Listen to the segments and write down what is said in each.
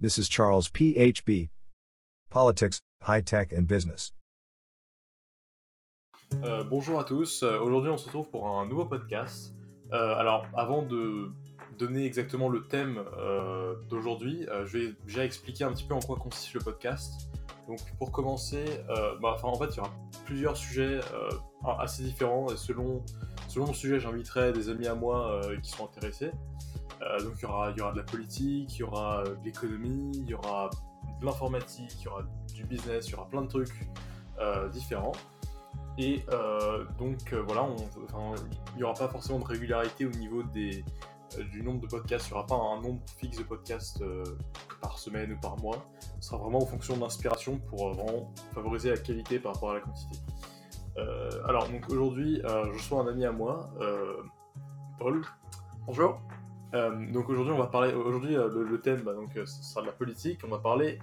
This is Charles P.H.B. Politics, High Tech and Business. Euh, bonjour à tous, Euh, aujourd'hui on se retrouve pour un nouveau podcast. Euh, alors avant de donner exactement le thème d'aujourd'hui, je vais déjà expliquer un petit peu en quoi consiste le podcast. Donc pour commencer, bah, en fait il y aura plusieurs sujets assez différents et selon, selon le sujet j'inviterai des amis à moi qui sont intéressés. Euh, donc il y, aura, y aura de la politique, il y aura euh, de l'économie, il y aura de l'informatique, il y aura du business, il y aura plein de trucs euh, différents. Et donc voilà, il n'y aura pas forcément de régularité au niveau des, du nombre de podcasts, il n'y aura pas un nombre fixe de podcasts par semaine ou par mois. Ce sera vraiment en fonction de l'inspiration pour vraiment favoriser la qualité par rapport à la quantité. Alors donc aujourd'hui, je reçois un ami à moi, Paul. Bonjour. Euh, donc aujourd'hui, on va parler. Aujourd'hui, euh, le, thème, bah, donc, euh, sera de la politique. On va parler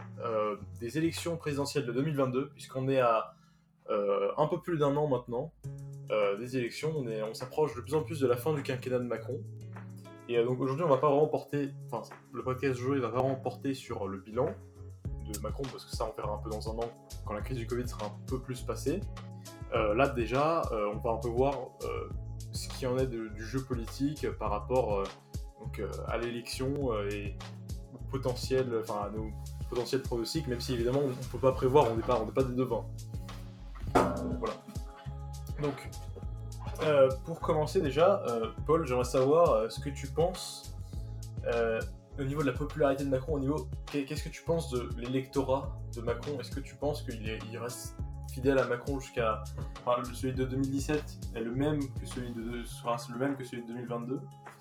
des élections présidentielles de 2022, puisqu'on est à un peu plus d'un an maintenant des élections. On est, on s'approche de plus en plus de la fin du quinquennat de Macron. Et donc aujourd'hui, on va pas vraiment porter. Enfin, le podcast joué va vraiment porter sur le bilan de Macron, parce que ça, on verra un peu dans un an quand la crise du Covid sera un peu plus passée. Là, déjà, on va un peu voir ce qu'il y en est du jeu politique par rapport. Euh, à l'élection euh, et potentiel, enfin nos potentiels pronostics, même si évidemment on ne peut pas prévoir, on n'est pas, pas des devins. Voilà. Donc, euh, pour commencer déjà, Paul, j'aimerais savoir ce que tu penses au niveau de la popularité de Macron, au niveau qu'est- qu'est-ce que tu penses de l'électorat de Macron? Est-ce que tu penses qu'il est- il reste fidèle à Macron jusqu'à enfin, celui de 2017 est le même que celui de sera le même que celui de 2022 Alors,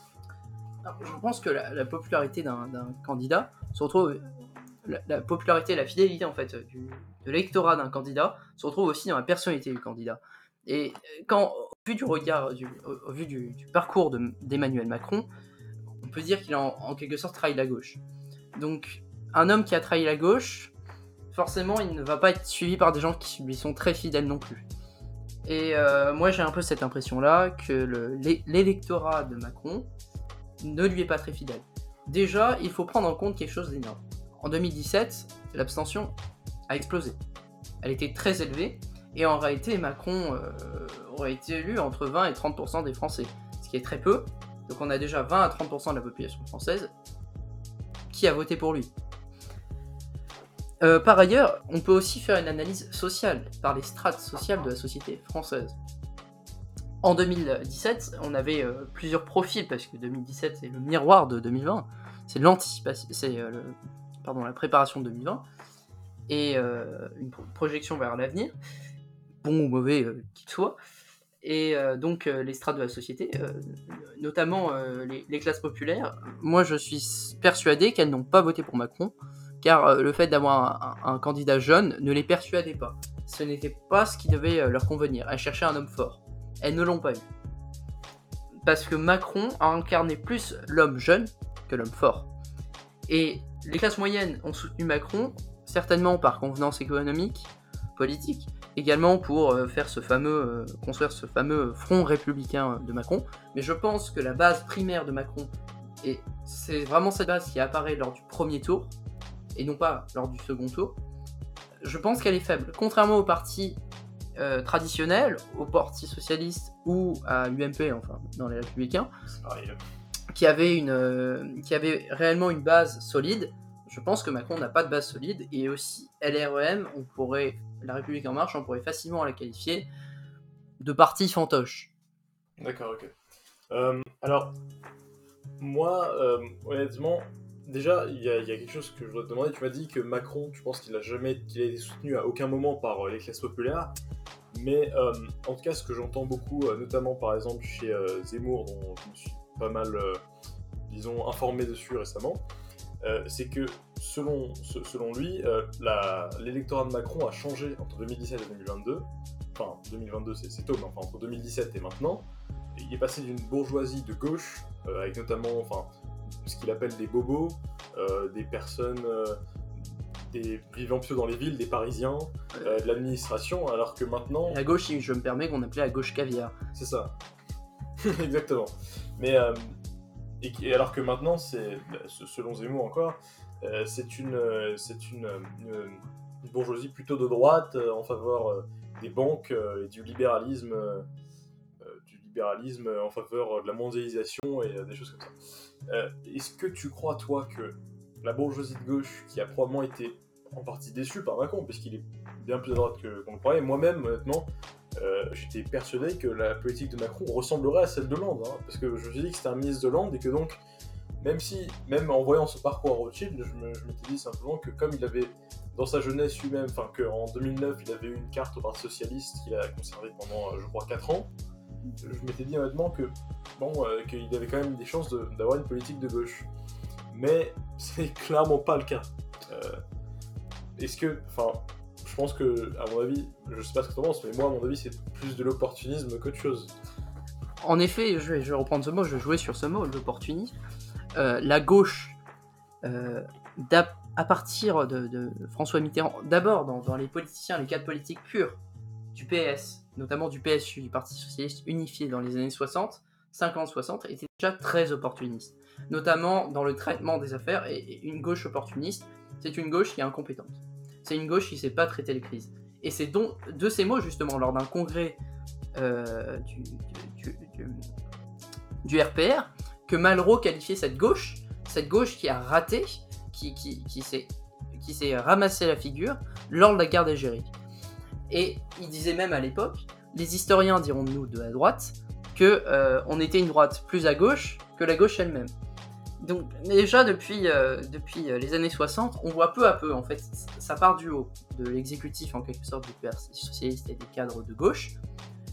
je pense que la, la popularité d'un candidat se retrouve. La, la popularité la fidélité en fait de l'électorat d'un candidat se retrouve aussi dans la personnalité du candidat. Et quand, au vu du regard, au, vu du, parcours de- d'Emmanuel Macron, on peut dire qu'il a en, quelque sorte trahi la gauche. Donc, un homme qui a trahi la gauche, forcément, il ne va pas être suivi par des gens qui lui sont très fidèles non plus. Et euh, moi, j'ai un peu cette impression-là que le- l'é- l'électorat de Macron ne lui est pas très fidèle. Déjà, il faut prendre en compte quelque chose d'énorme. En 2017, l'abstention a explosé. Elle était très élevée, et en réalité, Macron euh, aurait été élu entre 20 et 30% des Français, ce qui est très peu. Donc on a déjà 20 à 30% de la population française qui a voté pour lui. Euh, par ailleurs, on peut aussi faire une analyse sociale, par les strates sociales de la société française. En 2017, on avait euh, plusieurs profils, parce que 2017 c'est le miroir de 2020, c'est l'anticipation, c'est euh, pardon, la préparation de 2020, et euh, une pro- projection vers l'avenir, bon ou mauvais qu'il soit. Et donc les strates de la société, notamment les, classes populaires, moi je suis persuadé qu'elles n'ont pas voté pour Macron, car le fait d'avoir un, candidat jeune ne les persuadait pas. Ce n'était pas ce qui devait leur convenir. Elles cherchaient un homme fort. Elles ne l'ont pas eu. Parce que Macron a incarné plus l'homme jeune que l'homme fort. Et les classes moyennes ont soutenu Macron, certainement par convenance économique, politique, également pour euh, faire ce fameux, euh, construire ce fameux front républicain de Macron. Mais je pense que la base primaire de Macron, et c'est vraiment cette base qui apparaît lors du premier tour, et non pas lors du second tour, je pense qu'elle est faible. Contrairement aux partis euh, traditionnels, au Parti socialiste ou à l'UMP, enfin dans les républicains, qui avait, une, euh, qui avait réellement une base solide, je pense que Macron n'a pas de base solide. Et aussi, LREM, on pourrait, La République En Marche, on pourrait facilement la qualifier de parti fantoche. D'accord, ok. Euh, alors, moi, euh, honnêtement, déjà, il y, a quelque chose que je voudrais te demander. Tu m'as dit que Macron, tu penses qu'il a jamais a été soutenu à aucun moment par euh, les classes populaires. Mais euh, en tout cas, ce que j'entends beaucoup, euh, notamment par exemple chez Zemmour, dont je me suis pas mal, disons, informé dessus récemment, c'est que selon, se- selon lui, l'électorat de Macron a changé entre 2017 et 2022. Enfin, 2022, c'est tôt, mais enfin, entre 2017 et maintenant, il est passé d'une bourgeoisie de gauche, avec notamment enfin, ce qu'il appelle des bobos, euh, des personnes euh, des vivant plutôt dans les villes, des Parisiens, euh, de l'administration, alors que maintenant, La gauche, je me permets, qu'on appelait la gauche caviar. c'est ça. Exactement. Mais euh, et, alors que maintenant, c'est bah, se- selon Zemmour encore, euh, c'est une, c'est une, une- une bourgeoisie plutôt de droite en faveur des banques et du libéralisme, libéralisme en faveur de la mondialisation et euh, des choses comme ça. Euh, Est-ce que tu crois, toi, que la bourgeoisie de gauche, qui a probablement été en partie déçue par Macron, puisqu'il est bien plus à droite qu'on le croyait, moi-même, honnêtement, euh, j'étais persuadé que la politique de Macron ressemblerait à celle de Hollande, hein, parce que je me suis dit que c'était un ministre de Hollande et que donc, même si, même en voyant ce parcours à Rothschild, je m'étais dit simplement que comme il avait, dans sa jeunesse lui-même, enfin qu'en 2009, il avait eu une carte au Parti Socialiste qu'il a conservée pendant, je crois, 4 ans, je m'étais dit honnêtement que, bon, euh, qu'il avait quand même des chances d'avoir une politique de gauche. Mais c'est clairement pas le cas. Euh, Est-ce que, enfin, je pense que, à mon avis, je sais pas ce que tu penses, mais moi, à mon avis, c'est plus de l'opportunisme qu'autre chose. En effet, je vais, reprendre ce mot, je vais jouer sur ce mot, l'opportunisme. Euh, la gauche, à partir de, de François Mitterrand, d'abord dans, dans les politiciens, les cadres politiques purs du PS, notamment du PSU, du Parti Socialiste unifié dans les années 60, 50-60, étaient déjà très opportunistes, notamment dans le traitement des affaires. Et, une gauche opportuniste, c'est une gauche qui est incompétente. C'est une gauche qui ne sait pas traiter les crises. Et c'est donc de ces mots, justement, lors d'un congrès euh, du, RPR que Malraux qualifiait cette gauche, cette gauche qui a raté, qui, qui, qui s'est ramassé la figure lors de la guerre d'Algérie. Et il disait même à l'époque, les historiens diront de nous de la droite, que euh, on était une droite plus à gauche que la gauche elle-même. Donc déjà depuis, euh, depuis euh, les années 60, on voit peu à peu en fait, ça part du haut de l'exécutif en quelque sorte du Parti socialiste et des cadres de gauche,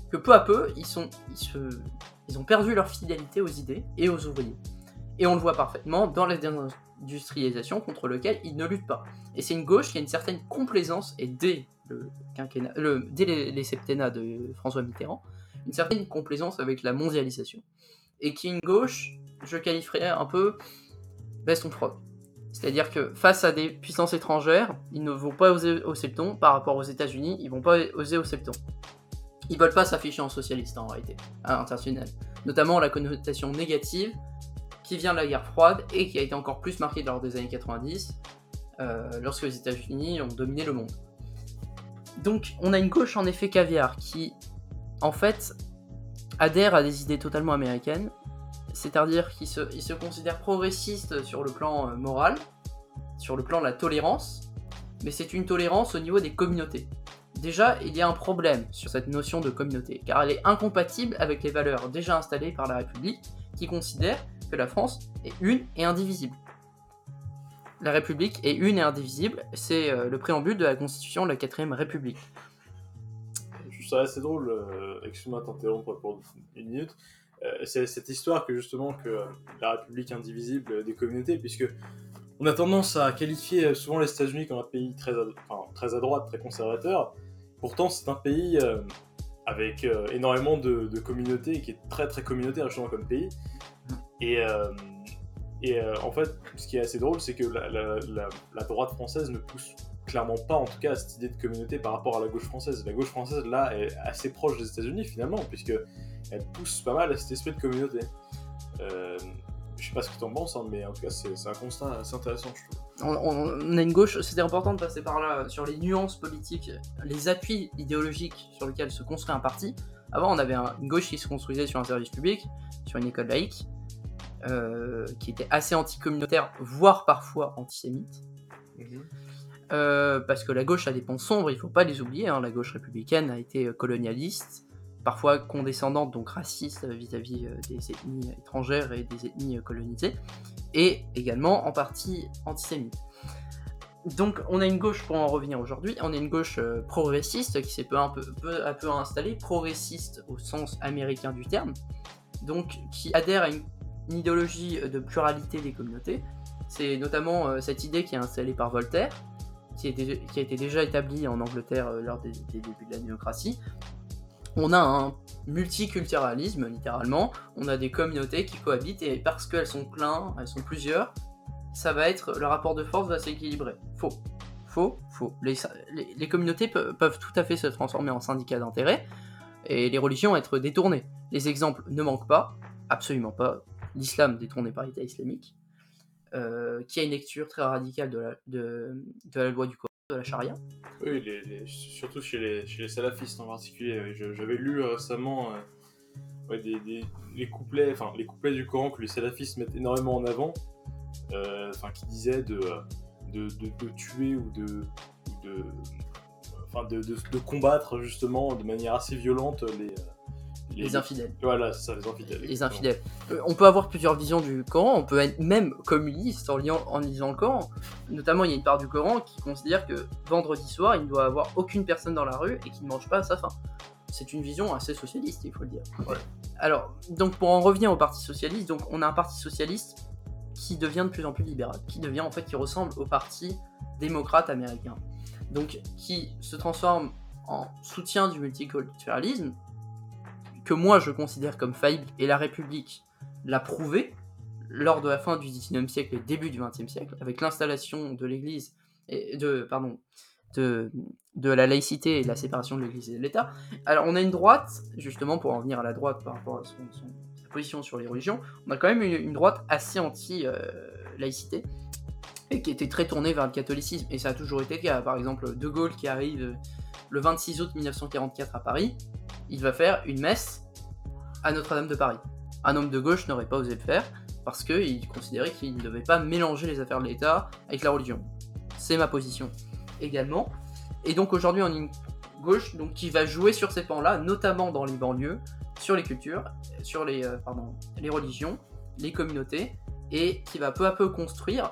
que peu à peu ils, sont, ils, ils ont perdu leur fidélité aux idées et aux ouvriers. Et on le voit parfaitement dans la désindustrialisation contre lequel ils ne luttent pas. Et c'est une gauche qui a une certaine complaisance, et dès, le quinquennat, le, dès les, septennats de François Mitterrand, une certaine complaisance avec la mondialisation. Et qui une gauche, je qualifierais un peu baston frog. C'est-à-dire que face à des puissances étrangères, ils ne vont pas oser au septon, par rapport aux États-Unis, ils vont pas oser au septon. Ils veulent pas s'afficher en socialiste en réalité, à l'international. Notamment la connotation négative qui vient de la guerre froide et qui a été encore plus marquée lors des années 90, euh, lorsque les États-Unis ont dominé le monde. Donc on a une gauche en effet caviar qui, en fait, adhère à des idées totalement américaines, c'est-à-dire qu'ils se, considèrent progressistes sur le plan euh, moral, sur le plan de la tolérance, mais c'est une tolérance au niveau des communautés. Déjà, il y a un problème sur cette notion de communauté, car elle est incompatible avec les valeurs déjà installées par la République, qui considère que la France est une et indivisible. La République est une et indivisible, c'est euh, le préambule de la Constitution de la 4ème République. Je trouve ça assez drôle, euh, excuse-moi de t'interrompre pour une minute, euh, c'est cette histoire que justement que euh, la République indivisible des communautés, puisque on a tendance à qualifier souvent les États-Unis comme un pays très à, enfin, très à droite, très conservateur. Pourtant, c'est un pays avec énormément de, de communautés, qui est très très communautaire justement comme pays. Et, et euh, en fait, ce qui est assez drôle, c'est que la, droite française ne pousse clairement pas, en tout cas, à cette idée de communauté par rapport à la gauche française. La gauche française, là, est assez proche des États-Unis finalement, puisque elle pousse pas mal à cet esprit de communauté. Euh, je sais pas ce que tu en penses, hein, mais en tout cas, c'est un constat assez intéressant, je trouve. On, a une gauche, c'était important de passer par là, sur les nuances politiques, les appuis idéologiques sur lesquels se construit un parti. Avant, on avait un- une gauche qui se construisait sur un service public, sur une école laïque, euh, qui était assez anticommunautaire, voire parfois antisémite. Euh, parce que la gauche a des ponts sombres, il faut pas les oublier. hein. La gauche républicaine a été euh, colonialiste, parfois condescendante, donc raciste vis-à-vis des ethnies étrangères et des ethnies colonisées, et également en partie antisémite. Donc on a une gauche, pour en revenir aujourd'hui, on a une gauche euh, progressiste qui s'est peu, peu, peu à peu installée, progressiste au sens américain du terme, donc qui adhère à une, une idéologie de pluralité des communautés. C'est notamment euh, cette idée qui est installée par Voltaire, qui, a été déjà établie en Angleterre euh, lors des, débuts de la démocratie. On a un multiculturalisme, littéralement. On a des communautés qui cohabitent et parce qu'elles sont pleines, elles sont plusieurs, ça va être le rapport de force va s'équilibrer. Faux. Faux, faux. Les, communautés pe- peuvent tout à fait se transformer en syndicats d'intérêt et les religions être détournées. Les exemples ne manquent pas, absolument pas. L'islam détourné par l'État islamique, euh, qui a une lecture très radicale de la, loi du Coran, de la charia. Oui, surtout chez les, salafistes en particulier. J'avais lu euh, récemment euh, les, couplets, enfin, les couplets du Coran que les salafistes mettent énormément en avant, enfin, qui disaient de, de, tuer ou de- de combattre justement de manière assez violente les, Les infidèles. Voilà, c'est ça, les infidèles. Les infidèles. Euh, on peut avoir plusieurs visions du Coran, on peut être même communiste en, liant- en lisant le Coran. Notamment, il y a une part du Coran qui considère que vendredi soir, il ne doit avoir aucune personne dans la rue et qu'il ne mange pas à sa faim. C'est une vision assez socialiste, il faut le dire. Ouais. Alors, donc pour en revenir au Parti Socialiste, donc on a un Parti Socialiste qui devient de plus en plus libéral, qui devient en fait, qui ressemble au Parti démocrate américain. Donc, qui se transforme en soutien du multiculturalisme, que moi je considère comme faillible, et la République l'a prouvé lors de la fin du XIXe siècle et début du XXe siècle, avec l'installation de l'Église et de pardon de, de la laïcité et la séparation de l'Église et de l'État. Alors on a une droite, justement pour en venir à la droite par rapport à son, sa position sur les religions, on a quand même une, droite assez anti-laïcité et qui était très tournée vers le catholicisme, et ça a toujours été le cas. Par exemple, De Gaulle qui arrive le 26 août 1944 à Paris, il va faire une messe à Notre-Dame de Paris. Un homme de gauche n'aurait pas osé le faire parce qu'il considérait qu'il ne devait pas mélanger les affaires de l'État avec la religion. C'est ma position également. Et donc aujourd'hui on a une gauche donc, qui va jouer sur ces pans-là, notamment dans les banlieues, sur les cultures, sur les, euh, pardon, les religions, les communautés, et qui va peu à peu construire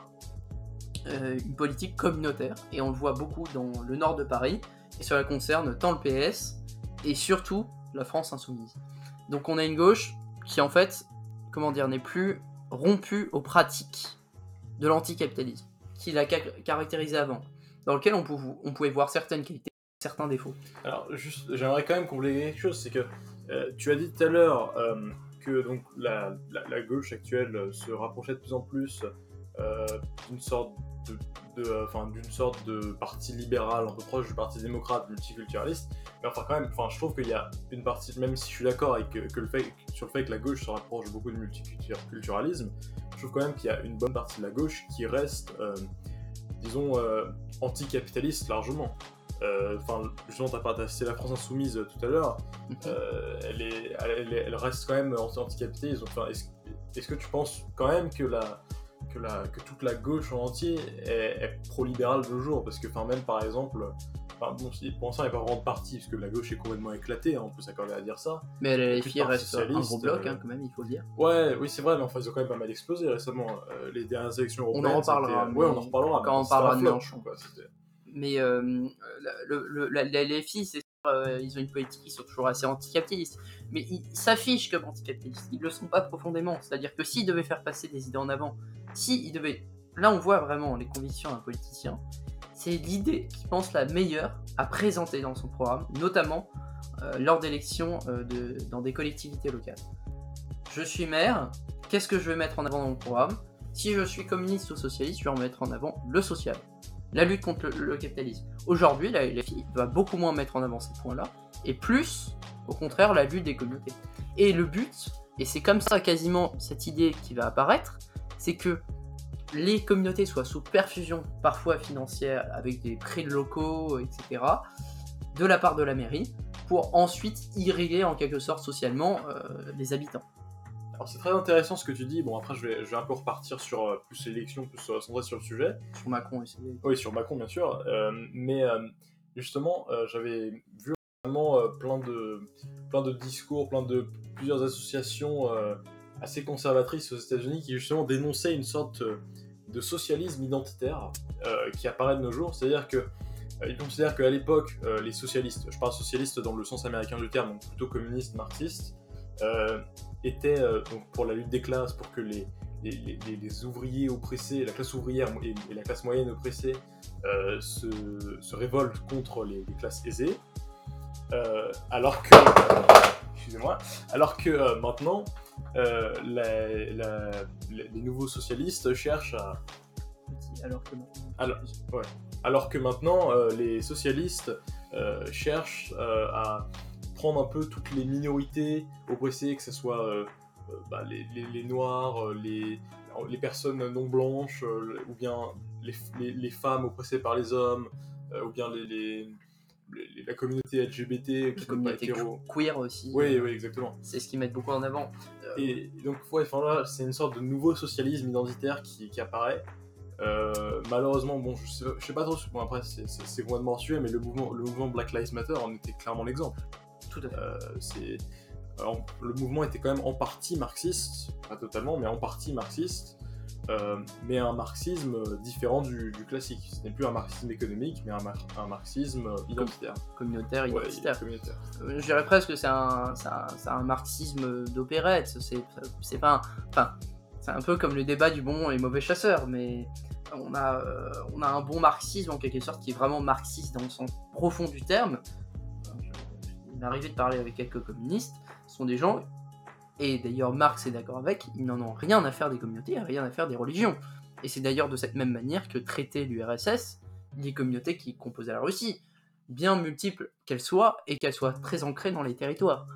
euh, une politique communautaire. Et on le voit beaucoup dans le nord de Paris, et cela concerne tant le PS et surtout la France insoumise. Donc on a une gauche qui en fait, comment dire, n'est plus rompue aux pratiques de l'anticapitalisme, qui l'a ca- caractérisé avant, dans lequel on, pouvait- voir certaines qualités, certains défauts. Alors, j'aimerais quand même compléter quelque chose, c'est que euh, tu as dit tout à l'heure euh, que donc la, gauche actuelle se rapprochait de plus en plus euh, d'une sorte de, de, euh, enfin, d'une sorte de parti libéral un peu proche du parti démocrate multiculturaliste. Mais enfin, quand même, enfin, je trouve qu'il y a une partie, même si je suis d'accord avec que, que le fait, sur le fait que la gauche se rapproche beaucoup du multiculturalisme, je trouve quand même qu'il y a une bonne partie de la gauche qui reste, euh, disons, euh, anticapitaliste largement. Euh, Enfin, justement, t'as pas cité la France insoumise euh, tout à l'heure. Euh, elle, est, elle, est- elle reste quand même anti- anticapitaliste. Enfin, est-ce est-ce que tu penses quand même que la que, la, que toute la gauche en entier est, est pro-libérale de nos jours Parce que, enfin, même par exemple, enfin, bon, pour l'instant, il n'y a pas vraiment de parti, parce que la gauche est complètement éclatée, hein, on peut s'accorder à dire ça. Mais la Le LFI Parti reste un gros bloc, euh, hein, quand même, il faut le dire. Ouais, oui, c'est vrai, mais enfin, ils ont quand même pas mal explosé récemment. Euh, les dernières élections en européennes. reparlera, c'était- Ouais, on en reparlera. quand on parlera de Mais euh, le, le- la, la LFI, c'est euh, ils ont une politique qui sont toujours assez anticapitalistes. Mais ils s'affichent comme anticapitalistes. Ils le sont pas profondément. C'est-à-dire que s'ils devaient faire passer des idées en avant, s'ils devaient. Là, on voit vraiment les convictions d'un politicien. C'est l'idée qu'il pense la meilleure à présenter dans son programme, notamment euh, lors d'élections euh, dans des collectivités locales. Je suis maire, qu'est-ce que je vais mettre en avant dans mon programme? Si je suis communiste ou socialiste, je vais en mettre en avant le social la lutte contre le, capitalisme. Aujourd'hui, la LFI va beaucoup moins mettre en avant ces points-là, et plus, au contraire, la lutte des communautés. Et le but, et c'est comme ça quasiment cette idée qui va apparaître, c'est que les communautés soient sous perfusion, parfois financière, avec des prix locaux, etc., de la part de la mairie, pour ensuite irriguer en quelque sorte socialement euh, les habitants. Alors c'est très intéressant ce que tu dis. Bon après je vais, je vais un peu repartir sur euh, plus l'élection, plus euh, centré sur le sujet. Sur Macron ses- Oui sur Macron bien sûr. Euh, mais euh, justement j'avais vu vraiment plein de plein de discours, plein de plusieurs associations assez conservatrices aux États-Unis qui justement dénonçaient une sorte de socialisme identitaire qui apparaît de nos jours. C'est-à-dire que ils considèrent qu'à l'époque, les socialistes, je parle socialistes dans le sens américain du terme, donc plutôt communistes, marxistes, euh, étaient euh, donc pour la lutte des classes, pour que les, les, les- les ouvriers oppressés, la classe ouvrière et, et la classe moyenne oppressée euh, se, se révoltent contre les, les classes aisées, Euh, alors que, excusez-moi, alors que maintenant, la- la- les nouveaux socialistes cherchent à, Alors que maintenant- Alors, alors que maintenant, les socialistes cherchent à prendre un peu toutes les minorités oppressées, que ce soit euh, bah, les, les- les noirs, euh, les, les personnes non blanches, euh, ou bien les, femmes oppressées par les hommes, euh, ou bien les, la communauté LGBT qui communauté queer aussi. Oui, oui, exactement. C'est ce qu'ils mettent beaucoup en avant. Et donc, ouais, enfin là, c'est une sorte de nouveau socialisme identitaire qui, qui apparaît. Euh, malheureusement, bon, je sais, je sais pas trop, bon, après, c'est- complètement mensuel, mais le mouvement, le mouvement Black Lives Matter en était clairement l'exemple. Tout à fait. Euh, c'est alors, le mouvement était quand même en partie marxiste, pas totalement, mais en partie marxiste, euh, mais un marxisme différent du, du classique. Ce n'est plus un marxisme économique, mais un, mar- un marxisme identitaire. Communautaire, Ouais, identitaire. communautaire. Euh, je dirais presque que c'est un, c'est un, c'est un marxisme d'opérette. C'est, c'est pas un- enfin, c'est un peu comme le débat du bon et mauvais chasseur, mais on a, euh, on a un bon marxisme en quelque sorte qui est vraiment marxiste dans le sens profond du terme. M'est arrivé de parler avec quelques communistes. Ce sont des gens, et d'ailleurs Marx est d'accord avec, ils n'en ont rien à faire des communautés, rien à faire des religions. Et c'est d'ailleurs de cette même manière que traiter l'URSS les communautés qui composaient la Russie bien multiples qu'elles soient et qu'elles soient très ancrées dans les territoires.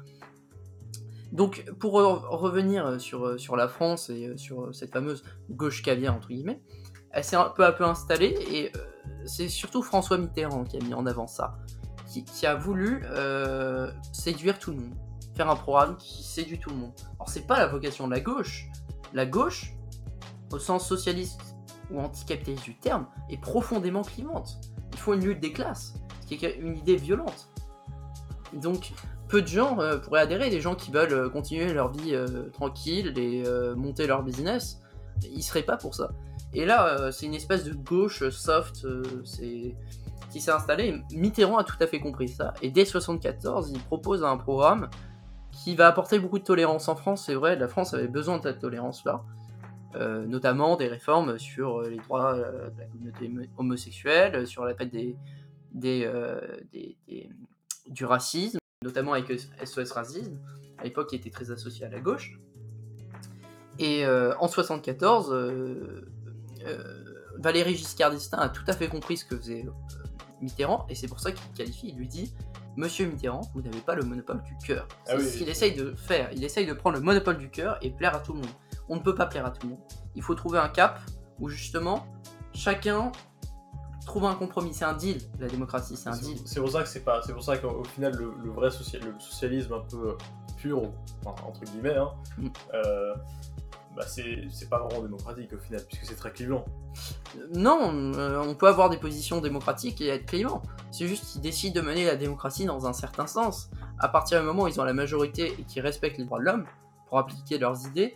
Donc, pour re- revenir sur, sur la France et euh, sur cette fameuse gauche caviar, entre guillemets, elle s'est peu à peu installée et euh, c'est surtout François Mitterrand qui a mis en avant ça, qui, a voulu euh, séduire tout le monde, faire un programme qui séduit tout le monde. Alors, c'est pas la vocation de la gauche. La gauche, au sens socialiste ou anticapitaliste du terme, est profondément clivante. Il faut une lutte des classes, ce qui est une idée violente. Donc, peu de gens euh, pourraient adhérer, des gens qui veulent euh, continuer leur vie tranquille et monter leur business, ils seraient pas pour ça. Et là, c'est une espèce de gauche soft c'est... qui s'est installée. Mitterrand a tout à fait compris ça, et dès 74, il propose un programme qui va apporter beaucoup de tolérance en France. C'est vrai, la France avait besoin de cette tolérance-là. Euh, notamment des réformes sur euh, les droits euh, de la communauté homo- homosexuelle, sur la fête des, du racisme, notamment avec SOS Racisme, à l'époque qui était très associé à la gauche. Et en 74, euh, euh, Valéry Giscard d'Estaing a tout à fait compris ce que faisait Mitterrand, et c'est pour ça qu'il le qualifie, il lui dit Monsieur Mitterrand, vous n'avez pas le monopole du cœur. Ah C'est oui, ce oui. qu'il essaye de faire. Il essaye de prendre le monopole du cœur et plaire à tout le monde. On ne peut pas plaire à tout le monde. Il faut trouver un cap où justement chacun trouve un compromis. C'est un deal, la démocratie, c'est un deal. C'est pour ça que c'est pas. C'est pour ça qu'au au final le, le vrai social, le socialisme un peu pur, enfin, entre guillemets, hein, Mm. euh, bah c'est pas vraiment démocratique au final, puisque c'est très clivant. Non, euh, on peut avoir des positions démocratiques et être clivant. C'est juste qu'ils décident de mener la démocratie dans un certain sens. À partir du moment où ils ont la majorité et qu'ils respectent les droits de l'homme pour appliquer leurs idées,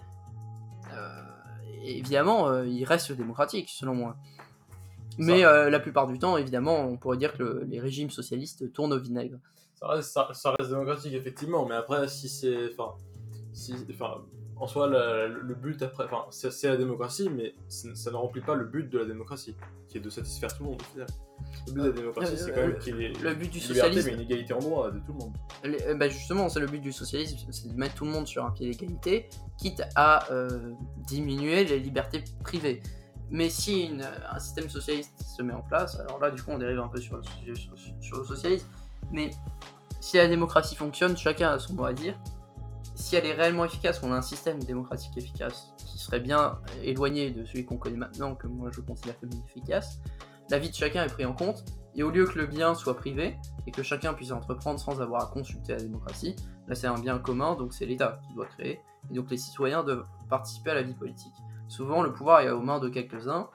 euh, évidemment, euh, ils restent démocratiques, selon moi. Mais la plupart du temps, évidemment, on pourrait dire que le- les régimes socialistes tournent au vinaigre. Ça reste, ça, ça reste démocratique effectivement, mais après si c'est, enfin, si, enfin, en soi la- le but après, enfin, c'est la démocratie, mais ça, ne remplit pas le but de la démocratie, qui est de satisfaire tout le monde. Le but de la démocratie, Euh, c'est quand même le- qu'il y ait le but du liberté, socialisme- mais une égalité en droit de tout le monde. Les- euh, bah, justement, c'est le but du socialisme, c'est de mettre tout le monde sur un pied d'égalité, quitte à euh, diminuer les libertés privées. Mais si une- un système socialiste se met en place, alors là, du coup, on dérive un peu sur le, sujet- sur- sur le socialisme, mais si la démocratie fonctionne, chacun a son mot à dire. Si elle est réellement efficace, on a un système démocratique efficace qui serait bien éloigné de celui qu'on connaît maintenant, que moi je considère comme inefficace, la vie de chacun est prise en compte, et au lieu que le bien soit privé, et que chacun puisse entreprendre sans avoir à consulter la démocratie. Là, c'est un bien commun, donc c'est l'État qui doit créer, et donc les citoyens doivent participer à la vie politique. Souvent, le pouvoir est aux mains de quelques-uns,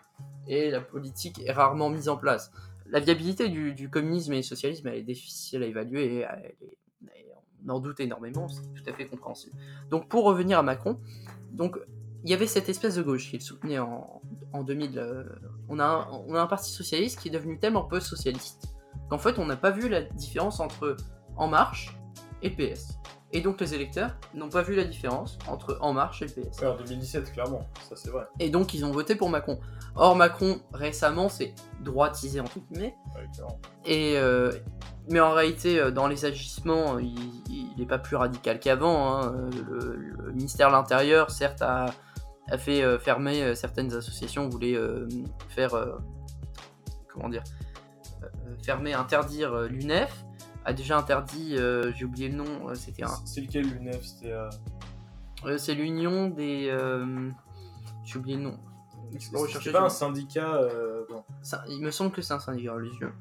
et la politique est rarement mise en place. La viabilité du, communisme et du socialisme, elle est difficile à évaluer, elle est- en doute énormément, c'est tout à fait compréhensible. Donc, pour revenir à Macron, donc il y avait cette espèce de gauche qui le soutenait en, en 2000. euh, on, a un, on parti socialiste qui est devenu tellement peu socialiste qu'en fait on n'a pas vu la différence entre En Marche et PS. Et donc les électeurs n'ont pas vu la différence entre En Marche et le PS. Ouais, en 2017, clairement, ça c'est vrai. Et donc ils ont voté pour Macron. Or Macron récemment s'est droitisé entre guillemets. Ouais, clairement. Et euh, mais en réalité, euh, dans les agissements, il n'est pas plus radical qu'avant. hein. Euh, Le, le ministère de l'Intérieur, certes, a, a fait euh, fermer euh, certaines associations, voulait euh, faire. euh, comment dire euh, Fermer, interdire euh, l'UNEF, a déjà interdit, euh, j'ai oublié le nom, euh, c'était un. C'est lequel l'UNEF C'était. euh, Euh, c'est l'union des. J'ai oublié le nom. C'est pas un syndicat. non. Ça- il me semble que c'est un syndicat religieux.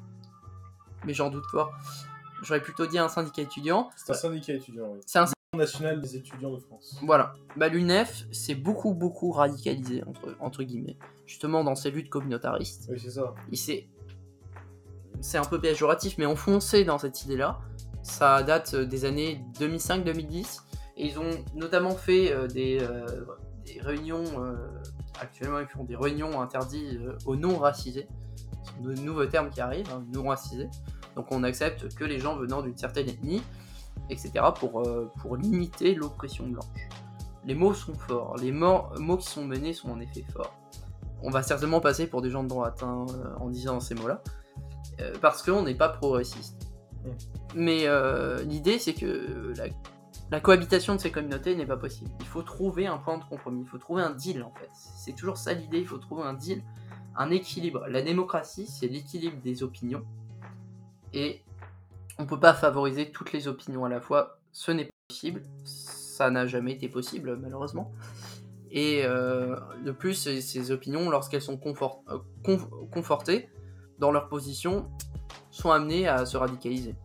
Mais j'en doute fort. J'aurais plutôt dit un syndicat étudiant. C'est un syndicat étudiant, oui. C'est un national des étudiants de France. Voilà. Bah, L'UNEF s'est beaucoup, beaucoup radicalisé, entre, entre guillemets. Justement, dans ses luttes communautaristes. Oui, c'est ça. Il s'est. C'est un peu péjoratif, mais enfoncé dans cette idée-là. Ça date euh, des années 2005-2010. Et ils ont notamment fait euh, des, euh, des réunions. actuellement, ils font des réunions interdites aux non-racisés. C'est de nouveaux termes qui arrivent, hein, non-racisés. Donc on accepte que les gens venant d'une certaine ethnie, etc., pour, pour limiter l'oppression blanche. Les mots sont forts, les mots, qui sont menés sont en effet forts. On va certainement passer pour des gens de droite hein, en disant ces mots-là, euh, parce qu'on n'est pas progressiste. Mm. Mais euh, l'idée, c'est que la, la cohabitation de ces communautés n'est pas possible. Il faut trouver un point de compromis, il faut trouver un deal en fait. C'est toujours ça l'idée, il faut trouver un deal, un équilibre. La démocratie, c'est l'équilibre des opinions. Et on peut pas favoriser toutes les opinions à la fois, ce n'est pas possible, ça n'a jamais été possible malheureusement. Et euh, de plus, ces, ces opinions, lorsqu'elles sont confort- euh, con- confortées dans leur position, sont amenées à se radicaliser.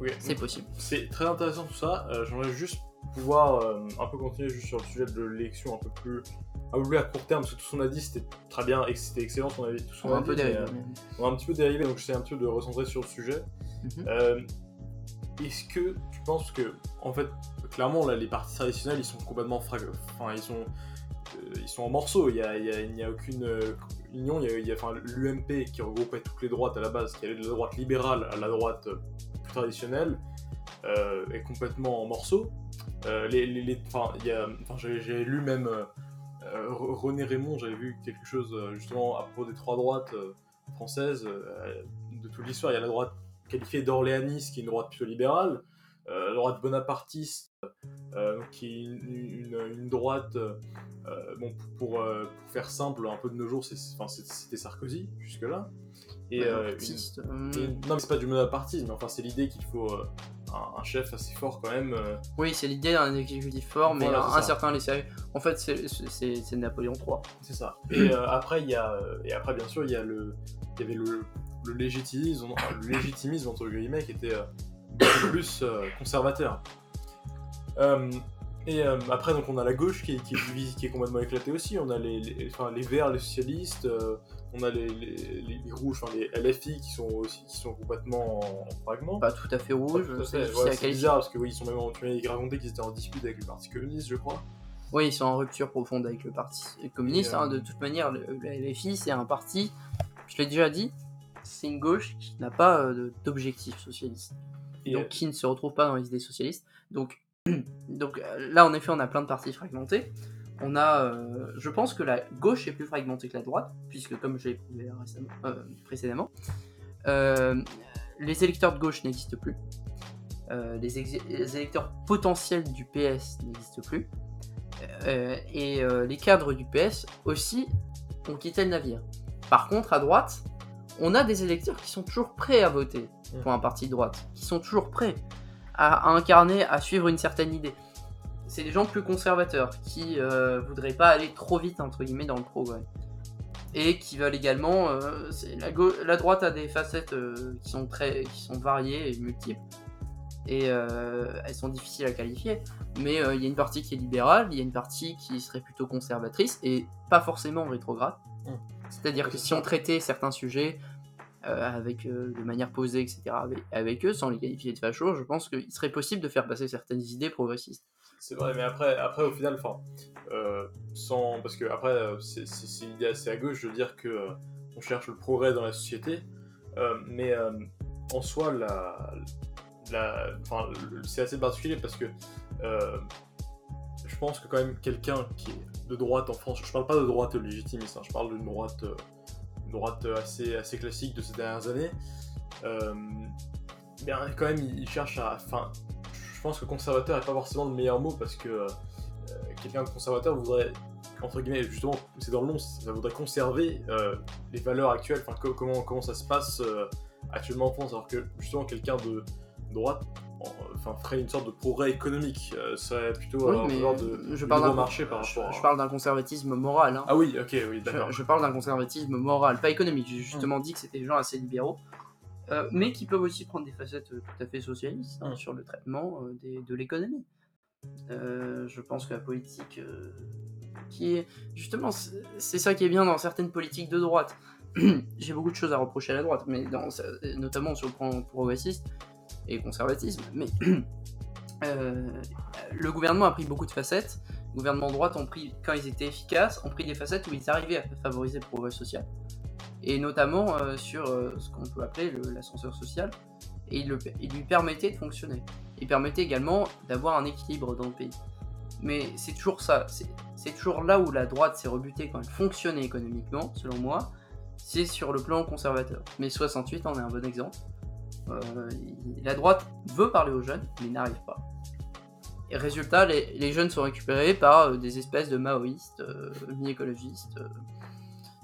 Oui, C'est possible. C'est très intéressant tout ça. Euh, J'aimerais juste pouvoir euh, un peu continuer juste sur le sujet de l'élection un peu plus un peu plus à court terme parce que tout ce qu'on a dit c'était très bien c'était excellent ce qu'on avait tout ce qu'on a un peu dit, mais, dériver. euh, on a un petit peu dérivé donc j'essaie un petit peu de recentrer sur le sujet. Mhm. Est-ce que tu penses que en fait clairement là les partis traditionnels ils sont complètement frag... enfin ils sont ils sont en morceaux. Il y a, a- il n'y a aucune Il y a, l'UMP qui regroupait toutes les droites à la base, qui allait de la droite libérale à la droite euh, plus traditionnelle, euh, est complètement en morceaux. Euh, les, les- j'ai, lu même euh, Re- René Raymond, j'avais vu quelque chose justement à propos des trois droites françaises de toute l'histoire. Il y a la droite qualifiée d'orléaniste, qui est une droite plutôt libérale, euh, droite bonapartiste, euh, qui est une, une- une droite, euh, bon, pour, euh, pour faire simple, un peu de nos jours, c'était Sarkozy jusque-là. Et, une- non, mais c'est pas du bonapartisme, mais enfin, c'est l'idée qu'il faut un, un chef assez fort quand même. Oui, c'est l'idée d'un exécutif fort, mais Voilà, un, certain laisser. En fait, c'est- Napoléon III. C'est ça. Et après, il y a, et après, bien sûr, il y a le, il y avait le, le légitimisme, le légitimisme entre guillemets, qui était beaucoup plus euh, conservateur. Euh, et euh, après, donc, on a la gauche qui est, qui est divise- qui est complètement éclatée aussi. On a les, les, enfin, les Verts, les socialistes. on a les, les, rouges, enfin les LFI qui sont aussi qui sont complètement en, en fragment. Pas tout à fait rouge, Tout à c'est ouais, bizarre parce que oui, ils sont même en, tu raconté qu'ils étaient en dispute avec le Parti communiste, je crois. Oui, ils sont en rupture profonde avec le Parti communiste. Hein. De toute manière, le, le LFI, c'est un parti, je l'ai déjà dit, c'est une gauche qui n'a pas d'objectif socialiste. Et, donc euh, qui ne se retrouve pas dans les idées socialistes. Donc, donc euh, là, en effet, on a plein de partis fragmentés. On a, euh, je pense que la gauche est plus fragmentée que la droite, puisque comme je l'ai prouvé euh, précédemment, les électeurs de gauche n'existent plus. Les, électeurs potentiels du PS n'existent plus. Et les cadres du PS aussi ont quitté le navire. Par contre, à droite, on a des électeurs qui sont toujours prêts à voter pour un parti de droite, qui sont toujours prêts à, à incarner, à suivre une certaine idée. C'est des gens plus conservateurs qui euh, voudraient pas aller trop vite entre guillemets dans le progrès et qui veulent également. euh, la, droite a des facettes euh, qui sont très, qui sont variées et multiples et elles sont difficiles à qualifier. Mais il y a une partie qui est libérale, il y a une partie qui serait plutôt conservatrice et pas forcément rétrograde. Mm. C'est-à-dire que si on traitait certains sujets euh, avec, euh, de manière posée, etc., avec, eux, sans les qualifier de fachos, je pense qu'il serait possible de faire passer certaines idées progressistes. C'est vrai, mais après, après au final, enfin, euh, sans, parce que après, c'est une idée assez à gauche de dire que on cherche le progrès dans la société, mais en soi, la, la, c'est assez particulier parce que je pense que quand même quelqu'un qui est de droite en France, je parle pas de droite légitimiste, hein, je parle d'une droite, euh, droite assez, assez classique de ces dernières années. Euh, bien, quand même, il cherche à, enfin, je pense que conservateur n'est pas forcément le meilleur mot parce que euh, quelqu'un de conservateur voudrait, entre guillemets, justement, c'est dans le nom, ça voudrait conserver euh, les valeurs actuelles, enfin, co- comment, comment ça se passe actuellement en France, alors que justement, quelqu'un de droite, enfin, ferait une sorte de progrès économique. Euh, serait plutôt Oui, en mais faveur de, je parle marché par je, rapport je à... parle d'un conservatisme moral. hein. Ah oui, ok, oui, d'accord. Je, je parle d'un conservatisme moral, pas économique. J'ai justement dit que c'était des gens assez libéraux, euh, mais qui peuvent aussi prendre des facettes euh, tout à fait socialistes hein, Mm. sur le traitement euh, des- de l'économie. Euh, je pense que la politique, euh, qui est justement, c'est c'est ça qui est bien dans certaines politiques de droite. J'ai beaucoup de choses à reprocher à la droite, mais dans, notamment sur le plan progressiste et conservatisme. Mais euh, le gouvernement a pris beaucoup de facettes. Le gouvernement de droite ont pris, quand ils étaient efficaces, ont pris des facettes où ils arrivaient à favoriser le progrès social. Et notamment euh, sur euh, ce qu'on peut appeler le- l'ascenseur social. Et il, lui permettait de fonctionner. Il permettait également d'avoir un équilibre dans le pays. Mais c'est toujours ça. C'est toujours là où la droite s'est rebutée quand elle fonctionnait économiquement, selon moi. C'est sur le plan conservateur. Mais 68 en est un bon exemple. Euh, la droite veut parler aux jeunes, mais n'arrive pas. Et résultat, les, les jeunes sont récupérés par euh, des espèces de maoïstes, euh, mi-écologistes. euh,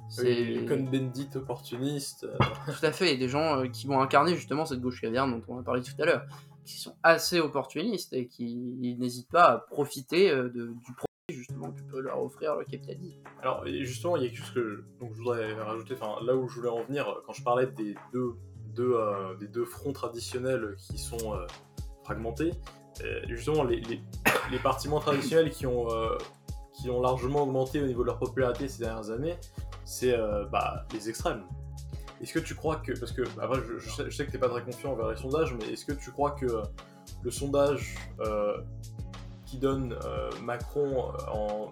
c'est Les Cohn-Bendit opportunistes. euh, tout à fait, et des gens euh, qui vont incarner justement cette gauche caviarde dont on a parlé tout à l'heure, qui sont assez opportunistes et qui n'hésitent pas à profiter euh, de- du profit justement que peut leur offrir le capitalisme. Alors, justement, il y a quelque chose que je, donc, je voudrais rajouter, enfin, là où je voulais en venir, quand je parlais des deux, deux, euh, des deux fronts traditionnels qui sont euh, fragmentés, justement, les, les, partis moins traditionnels qui ont, euh, qui ont largement augmenté au niveau de leur popularité ces dernières années, c'est bah, les extrêmes. Est-ce que tu crois que, parce que, après, je, sais, que tu n'es pas très confiant envers les sondages, mais est-ce que tu crois que le sondage qui donne Macron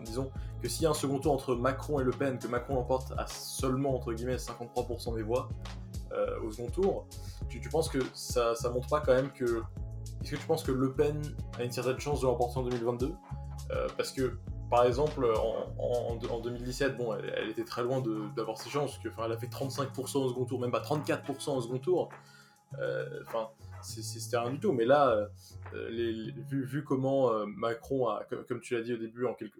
disons, que s'il y a un second tour entre Macron et Le Pen, que Macron l'emporte à seulement entre guillemets 53% des voix euh, au second tour, tu, penses que ça, ça montre pas quand même que. Est-ce que tu penses que Le Pen a une certaine chance de l'emporter en 2022 Euh, Parce que, par exemple, en, en- en 2017, bon, elle, était très loin d'avoir ses chances, que, elle a fait 35% au second tour, même pas 34% au second tour. Euh, Enfin, c'était rien du tout. Mais là, euh, vu, vu comment Macron a, comme, tu l'as dit au début, en quelque,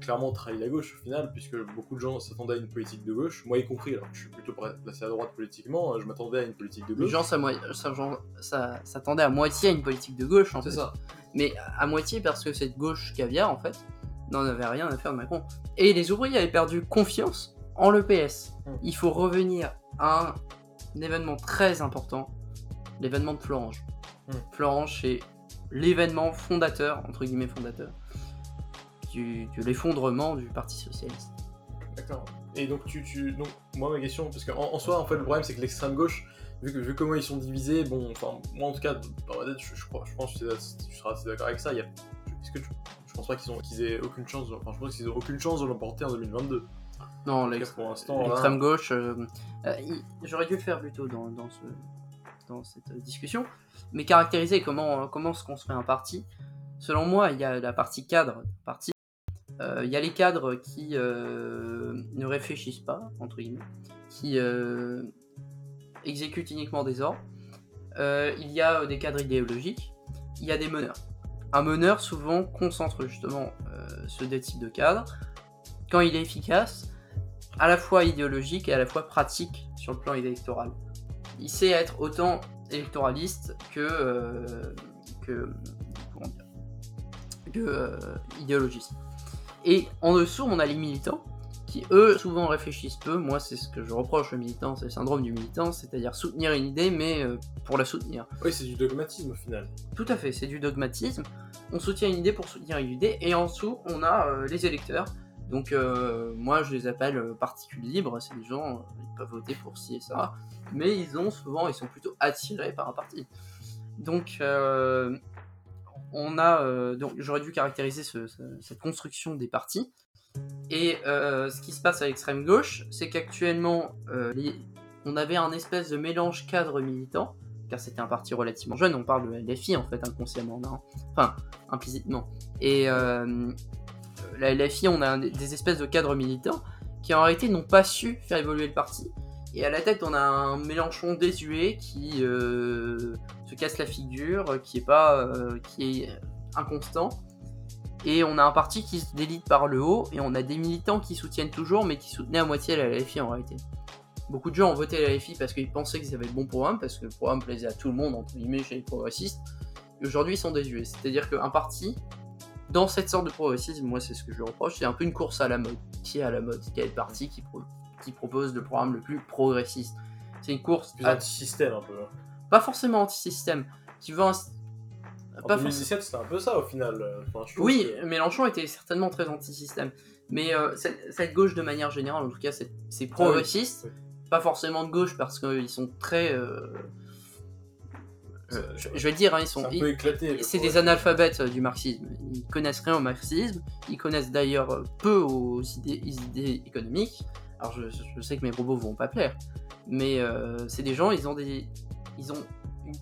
clairement trahi la gauche au final, puisque beaucoup de gens s'attendaient à une politique de gauche, moi y compris, alors que je suis plutôt placé à droite politiquement, euh, je m'attendais à une politique de Les gauche. gens genre, ça- s'attendaient à moitié à une politique de gauche en C'est fait. ça. Mais à moitié parce que cette gauche caviar en fait n'en avait rien à faire de Macron. Et les ouvriers avaient perdu confiance en l'EPS. Mm. Il faut revenir à un événement très important, l'événement de Florange. Mm. Florange c'est l'événement fondateur, entre guillemets fondateur, du, de l'effondrement du Parti Socialiste. D'accord. Et donc, tu, tu, donc, moi, ma question, parce qu'en en soi, en fait, le problème, c'est que l'extrême gauche, vu, que, vu comment ils sont divisés, bon, enfin, moi, en tout cas, dans ma tête, je, je, crois, je pense que tu seras assez d'accord avec ça. Il y a, est-ce que tu, je pense pas qu'ils ont, qu'ils aient aucune chance, enfin, je pense qu'ils ont aucune chance de l'emporter en 2022. Non, l'extrême gauche, euh, euh, j'aurais dû le faire plus tôt dans, dans, ce, dans cette discussion, mais caractériser comment, comment se construit un parti. Selon moi, il y a la partie cadre parti. Euh, il y a les cadres qui euh, ne réfléchissent pas, entre guillemets, qui euh, exécutent uniquement des ordres. Euh, il y a euh, des cadres idéologiques. Il y a des meneurs. Un meneur, souvent, concentre justement euh, ce types de cadres. Quand il est efficace, à la fois idéologique et à la fois pratique sur le plan électoral. Il sait être autant électoraliste que, euh, euh, idéologiste. Et en dessous, on a les militants qui, eux, souvent réfléchissent peu. Moi, c'est ce que je reproche aux militants, c'est le syndrome du militant, c'est-à-dire soutenir une idée, mais euh, pour la soutenir. Oui, c'est du dogmatisme au final. Tout à fait, c'est du dogmatisme. On soutient une idée pour soutenir une idée, et en dessous, on a euh, les électeurs. Donc, euh, moi, je les appelle particules libres. C'est des gens, ils peuvent voter pour ci et ça, mais ils ont souvent, ils sont plutôt attirés par un parti. Donc, on a, euh, donc, j'aurais dû caractériser ce- ce- cette construction des partis. Et euh, ce qui se passe à l'extrême gauche, c'est qu'actuellement, euh, on avait un espèce de mélange cadre militant car c'était un parti relativement jeune, on parle de LFI en fait inconsciemment, enfin implicitement. Et la LFI, on a des espèces de cadres militants qui en réalité n'ont pas su faire évoluer le parti. Et à la tête, on a un Mélenchon désuet qui euh, se casse la figure, qui est pas, euh, qui est inconstant. Et on a un parti qui se délite par le haut, et on a des militants qui soutiennent toujours, mais qui soutenaient à moitié la LFI en réalité. Beaucoup de gens ont voté la LFI parce qu'ils pensaient qu'ils avaient le bon programme, parce que le programme plaisait à tout le monde, entre guillemets, chez les progressistes. Aujourd'hui, ils sont désuets. C'est-à-dire qu'un parti, dans cette sorte de progressisme, moi, c'est ce que je reproche, c'est un peu une course à la mode. Qui est à la mode? Le parti qui, qui propose le programme le plus progressiste C'est une course Plus à- anti-système un peu. hein. pas forcément anti-système, qui veut un- En pas 2017, c'était un peu ça au final. euh, Enfin, Oui, que- Mélenchon était certainement très anti-système. Mais euh, cette, cette gauche, de manière générale, en tout cas, c'est Ah oui, progressiste. oui. Pas forcément de gauche, parce qu'ils sont très. euh, C'est- euh, je, je vais le dire, hein, ils c'est sont. un ils- peu éclaté. le c'est des analphabètes du marxisme. Ils connaissent rien au marxisme. Ils connaissent d'ailleurs peu aux idées, aux idées économiques. Alors je, je sais que mes robots vont pas plaire, mais euh, c'est des gens, ils ont des, ils ont une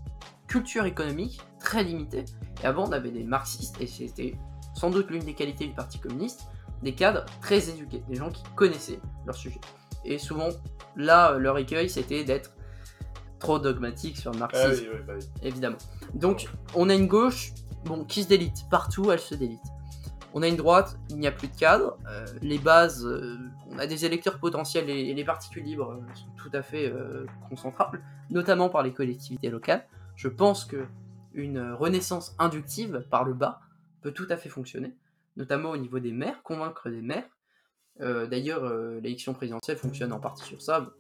culture économique très limitée. Et avant, on avait des marxistes, et c'était sans doute l'une des qualités du Parti communiste, des cadres très éduqués, des gens qui connaissaient leur sujet. Et souvent, là, leur écueil, c'était d'être trop dogmatique sur le Ah marxisme oui, oui, bah oui. évidemment. Donc, on a une gauche bon, qui se délite. Partout, elle se délite. On a une droite, il n'y a plus de cadre. euh, les bases, euh, on a des électeurs potentiels et, les partis libres euh, sont tout à fait concentrables, notamment par les collectivités locales. Je pense que une renaissance inductive par le bas peut tout à fait fonctionner, notamment au niveau des maires, convaincre des maires. D'ailleurs, l'élection présidentielle fonctionne en partie sur ça.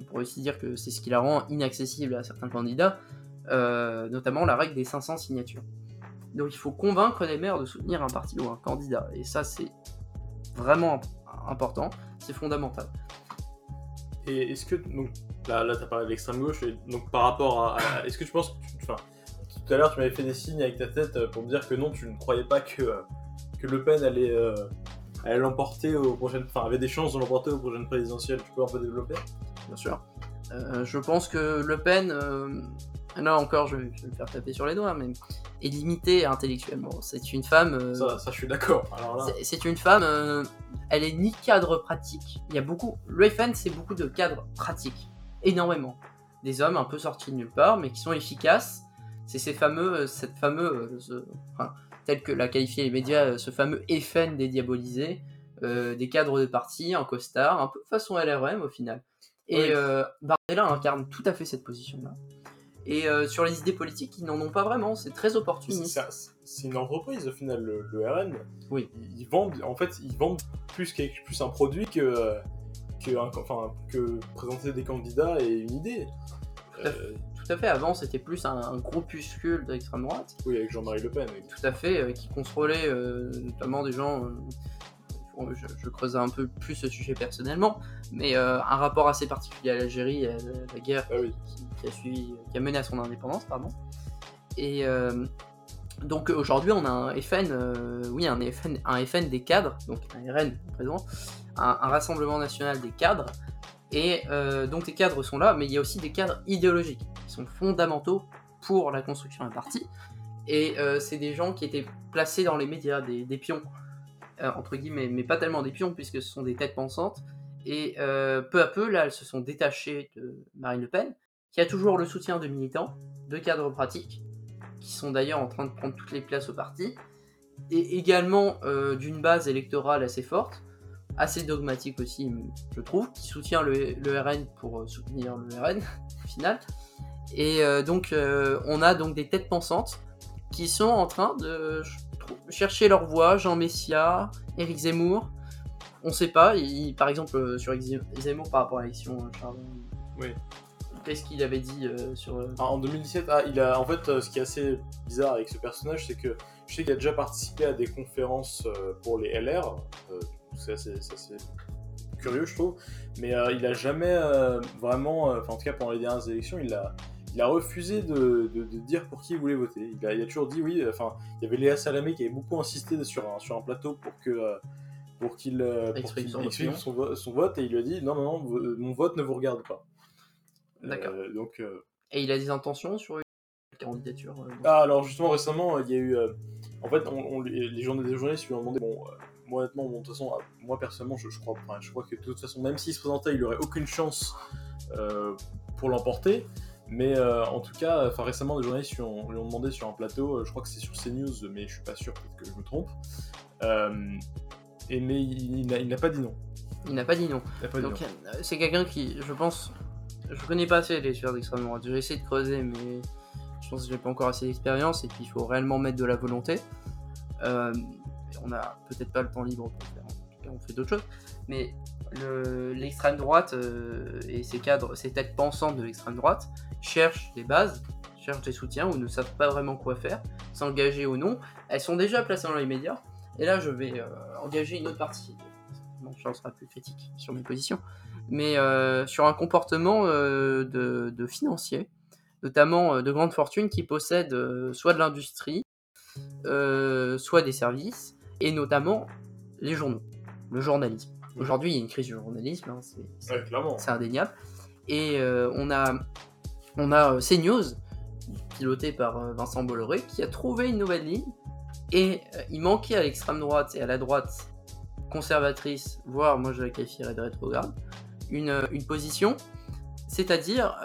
On pourrait aussi dire que c'est ce qui la rend inaccessible à certains candidats, notamment la règle des 500 signatures. Donc il faut convaincre les maires de soutenir un parti ou un candidat, et ça c'est vraiment imp- important, c'est fondamental. Et est-ce que donc là, là tu as parlé de l'extrême gauche et donc par rapport à, à- est-ce que tu penses que tu- enfin tout à l'heure tu m'avais fait des signes avec ta tête euh, pour me dire que non tu ne croyais pas que euh, que Le Pen allait euh, allait l'emporter aux prochaines enfin avait des chances de l'emporter aux prochaines présidentielles tu peux un peu développer? Bien sûr. Euh, je pense que Le Pen, là encore je vais, je vais me faire taper sur les doigts, mais est limitée intellectuellement. C'est une femme... euh, ça, ça je suis d'accord C'est- une femme, euh, elle est ni cadre pratique. Il y a beaucoup. Le FN, c'est beaucoup de cadres pratiques. Énormément. Des hommes un peu sortis de nulle part, mais qui sont efficaces. C'est ces fameux, euh, cette fameux, euh, enfin, que l'a qualifié les médias, ce fameux FN dédiabolisé, des cadres de parti, en costard, un peu façon LRM au final. Et Oui. Bardella incarne tout à fait cette position-là. Et euh, sur les idées politiques, ils n'en ont pas vraiment. C'est très opportuniste. c'est- une entreprise au final le, le RN Oui. ils, ils vendent en fait ils vendent plus plus un produit que que un- enfin que présenter des candidats et une idée Tout à fait. Euh, Tout à fait. Avant, c'était plus un, un groupuscule d'extrême droite. oui avec Jean-Marie Le Pen tout à fait, euh, qui contrôlait euh, notamment des gens. Je, je creusais un peu plus ce sujet personnellement, mais euh, un rapport assez particulier à l'Algérie, à la, guerre ah oui qui, qui a suivi, qui a mené à son indépendance, pardon. Et euh, donc aujourd'hui, on a un FN, euh, oui, un FN, un FN des cadres, donc un RN présent, un, un rassemblement national des cadres. Et donc les cadres sont là, mais il y a aussi des cadres idéologiques qui sont fondamentaux pour la construction d'un parti. Et c'est des gens qui étaient placés dans les médias, des, des pions, entre guillemets, mais pas tellement des pions, puisque ce sont des têtes pensantes. Et euh, peu à peu, là, elles se sont détachées de Marine Le Pen, qui a toujours le soutien de militants, de cadres pratiques, qui sont d'ailleurs en train de prendre toutes les places au parti, et également euh, d'une base électorale assez forte, assez dogmatique aussi, je trouve, qui soutient le, RN pour euh, soutenir le RN, au final. Et euh, donc, euh, on a donc des têtes pensantes qui sont en train de chercher leur voie. Jean Messia, Éric Zemmour, on sait pas. il- par exemple, euh, sur Zemmour par rapport à l'élection, euh, Charles, Oui. qu'est-ce qu'il avait dit euh, sur. euh, Ah, en 2017, ah, il a, en fait, euh, ce qui est assez bizarre avec ce personnage, c'est que je sais qu'il a déjà participé à des conférences euh, pour les LR. euh, c'est assez, curieux, je trouve. Mais euh, il a jamais euh, vraiment, euh, en tout cas pendant les dernières élections, il a, il a refusé de, de- de dire pour qui il voulait voter. Il a, il a toujours dit oui. Enfin, il y avait Léa Salamé qui avait beaucoup insisté sur un, sur un plateau pour que. euh, pour qu'il euh, Exprime son vote et il lui a dit non non non mon vote ne vous regarde pas D'accord. Euh, donc euh, Et il a des intentions sur une candidature. euh, ah, alors justement récemment, il y a eu, en fait, on, on- les journalistes lui ont demandé, bon, moi honnêtement, bon, de toute façon, moi personnellement, je, je crois, enfin, je crois que de toute façon, même s'il se présentait, il aurait aucune chance pour l'emporter. Mais euh, en tout cas, enfin récemment, des journalistes lui ont, lui ont demandé sur un plateau, euh, je crois que c'est sur CNews, mais je suis pas sûr, peut-être que je me trompe. Euh, et mais il, il n'a- pas dit non. Il n'a pas dit non. Pas dit Donc c'est quelqu'un qui, je pense, je connais pas assez les sphères d'extrême droite. J'ai essayé de creuser, mais pense que j'ai pas encore assez d'expérience et puis il faut réellement mettre de la volonté. On n'a peut-être pas le temps libre pour faire. En tout cas, on fait d'autres choses. Mais le- l'extrême droite et ces cadres, ces têtes pensantes de l'extrême droite cherchent des bases, cherchent des soutiens ou ne savent pas vraiment quoi faire, s'engager ou non. Elles sont déjà placées dans les médias. Et là, je vais euh, engager une autre partie. Mon champ sera plus critique sur mes positions. Mais euh, sur un comportement euh, de, de financier, notamment de grandes fortunes qui possèdent soit de l'industrie, soit des services, et notamment les journaux, le journalisme. Aujourd'hui, il y a une crise du journalisme, hein, c'est- Ouais, indéniable. Et on a, on a euh, CNews, piloté par euh, Vincent Bolloré, qui a trouvé une nouvelle ligne. Et euh, il manquait à l'extrême droite et à la droite conservatrice, voire moi je la qualifierais de rétrograde, une, position, c'est-à-dire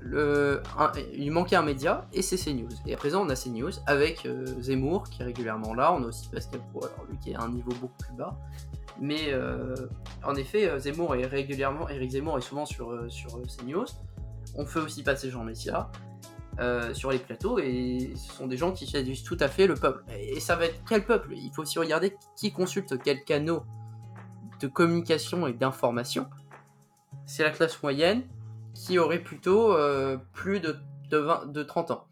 il manquait un média et c'est CNews. Et à présent on a CNews avec Zemmour qui est régulièrement là, on a aussi Pascal Pro, alors lui qui est à un niveau beaucoup plus bas. Mais en effet, Zemmour est régulièrement, Eric Zemmour est souvent sur, CNews. On fait aussi passer Jean Messia euh, sur les plateaux et ce sont des gens qui séduisent tout à fait le peuple. Et ça va être quel peuple? Il faut aussi regarder qui consulte quels canaux de communication et d'information. C'est la classe moyenne qui aurait plutôt euh, plus de, de, 20 de 30 ans.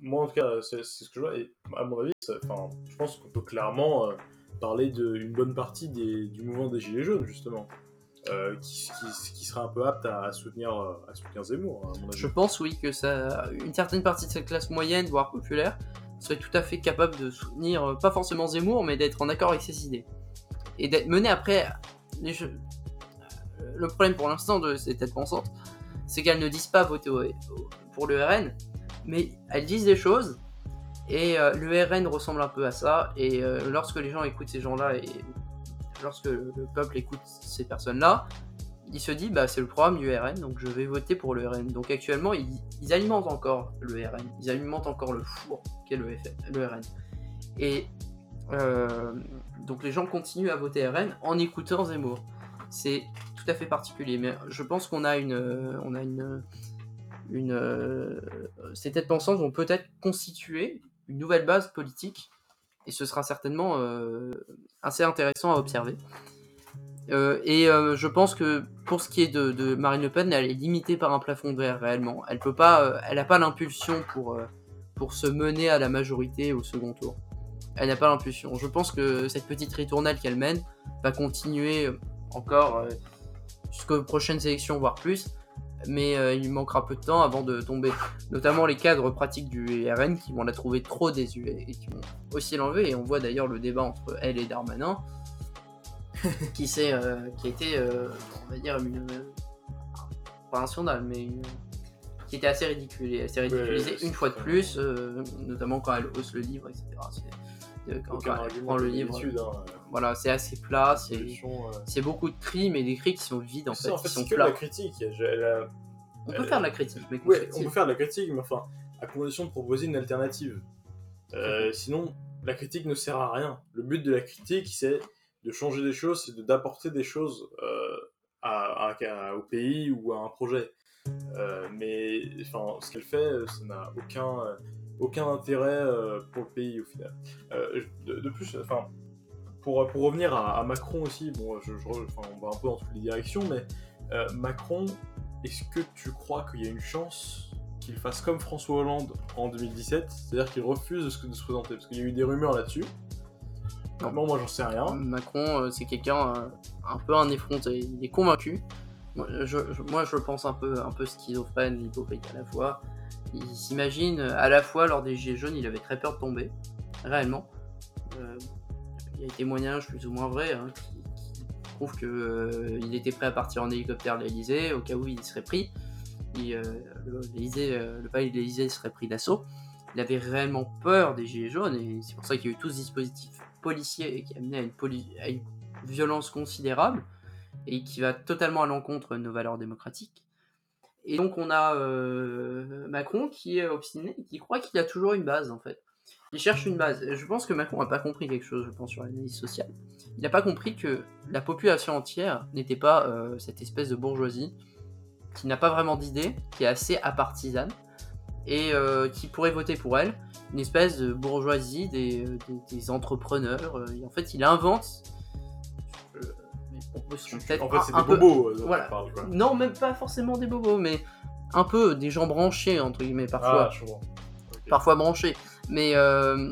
Moi en tout cas, c'est ce que je vois, et à mon avis, je pense qu'on peut clairement euh, parler d'une bonne partie du mouvement des Gilets jaunes, justement, euh, qui, serait un peu apte à, euh, soutenir Zemmour, à mon avis. Je pense oui que ça, une certaine partie de cette classe moyenne, voire populaire, serait tout à fait capable de soutenir, euh, pas forcément Zemmour, mais d'être en accord avec ses idées. Et d'être mené après. Le problème pour l'instant de ces têtes pensantes, c'est qu'elles ne disent pas voter pour le RN, mais elles disent des choses, et euh, le RN ressemble un peu à ça, et lorsque les gens écoutent ces gens-là, et lorsque le le peuple écoute ces personnes-là, il se dit bah c'est le programme du RN donc je vais voter pour le RN. Donc actuellement ils, alimentent encore le RN, ils alimentent encore le four qu'est le, le RN. Et euh, donc les gens continuent à voter RN en écoutant Zemmour. C'est tout à fait particulier, mais je pense qu'on a une, euh, on a une, une, euh, ces têtes pensantes vont peut-être constituer une nouvelle base politique et ce sera certainement euh, assez intéressant à observer. Euh, et euh, je pense que pour ce qui est de, Marine Le Pen, elle est limitée par un plafond de verre réellement. Elle peut pas, elle n'a pas l'impulsion pour, pour se mener à la majorité au second tour. Elle n'a pas l'impulsion. Je pense que cette petite ritournelle qu'elle mène va continuer encore jusqu'aux prochaines élections, voire plus. Mais euh, il lui manquera peu de temps avant de tomber. Notamment les cadres pratiques du RN qui vont la trouver trop désuée et qui vont aussi l'enlever. Et on voit d'ailleurs le débat entre elle et Darmanin qui, s'est, euh, qui a été, euh, on va dire, une, pas un scandale, mais une- qui était assez ridicule, et assez ridiculisée Ouais, une fois de plus, euh, notamment quand elle hausse le livre, etc. C'est- euh, quand, Aucun quand elle prend le livre, hein, voilà, c'est assez plat, c'est, euh. c'est beaucoup de cris, mais des cris qui sont vides en fait, en qui fait, sont c'est que de la plats. critique. Je- On peut euh, faire de la critique, mais Ouais, on peut faire de la critique, mais enfin, à condition de proposer une alternative. Euh, sinon, la critique ne sert à rien. Le but de la critique, c'est de changer des choses, c'est d'apporter des choses euh, à, au pays ou à un projet. Euh, mais enfin, ce qu'elle fait, euh, ça n'a aucun, euh, aucun intérêt euh, pour le pays au final. Euh, de, de plus, enfin, pour, pour revenir à, à Macron aussi, bon, je, je on va un peu dans toutes les directions, mais euh, Macron, est-ce que tu crois qu'il y a une chance qu'il fasse comme François Hollande en 2017, c'est-à-dire qu'il refuse de se, de se présenter? Parce qu'il y a eu des rumeurs là-dessus. Non. Bon, moi j'en sais rien. Macron, euh, c'est quelqu'un euh, un peu un effronté. Il est convaincu. Moi, je, je- moi, je le pense un peu, un peu schizophrène, hypocrite à la fois. Il s'imagine, euh, à la fois, lors des Gilets jaunes, il avait très peur de tomber, réellement. Euh, il y a des témoignages plus ou moins vrais hein, qui, prouvent qu'il était prêt à partir en hélicoptère de l'Elysée au cas où il serait pris. Euh, le, euh, palais de l'Elysée serait pris d'assaut. Il avait réellement peur des Gilets jaunes et c'est pour ça qu'il y a eu tout ce dispositif policier qui a à une violence considérable et qui va totalement à l'encontre de nos valeurs démocratiques. Et donc on a euh, Macron qui est obstiné, qui croit qu'il a toujours une base en fait. Il cherche une base. Je pense que Macron n'a pas compris quelque chose, je pense, sur l'analyse sociale. Il n'a pas compris que la population entière n'était pas euh, cette espèce de bourgeoisie qui n'a pas vraiment d'idées, qui est assez apartisane, et euh, qui pourraient voter pour elle. Une espèce de bourgeoisie des, des- des entrepreneurs. et en fait, il invente. Peut-être En fait, c'est des peu- bobos euh, dont Voilà. quoi. Non, même pas forcément des bobos, mais un peu des gens branchés, entre guillemets, parfois Ah, je parfois branchés, mais euh,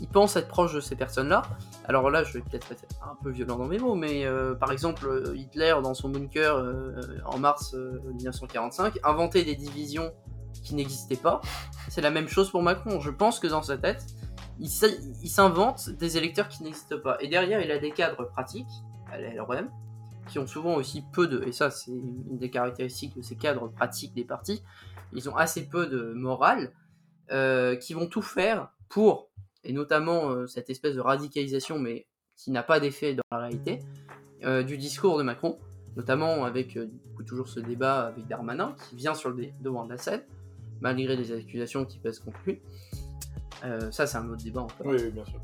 ils pensent être proches de ces personnes-là. Alors là, je vais peut-être être un peu violent dans mes mots, mais euh, par exemple, Hitler, dans son bunker euh, en mars euh, 1945, inventait des divisions qui n'existaient pas. C'est la même chose pour Macron. Je pense que dans sa tête, il s'invente des électeurs qui n'existent pas. Et derrière, il a des cadres pratiques, à qui ont souvent aussi peu de, et ça c'est une des caractéristiques de ces cadres pratiques des partis, ils ont assez peu de morale, euh, qui vont tout faire pour, et notamment euh, cette espèce de radicalisation, mais qui n'a pas d'effet dans la réalité, euh, du discours de Macron, notamment avec toujours ce débat avec Darmanin, qui vient sur le devant de la scène, malgré des accusations qui pèsent contre lui. Ça, c'est un autre débat encore. Oui, oui, bien sûr.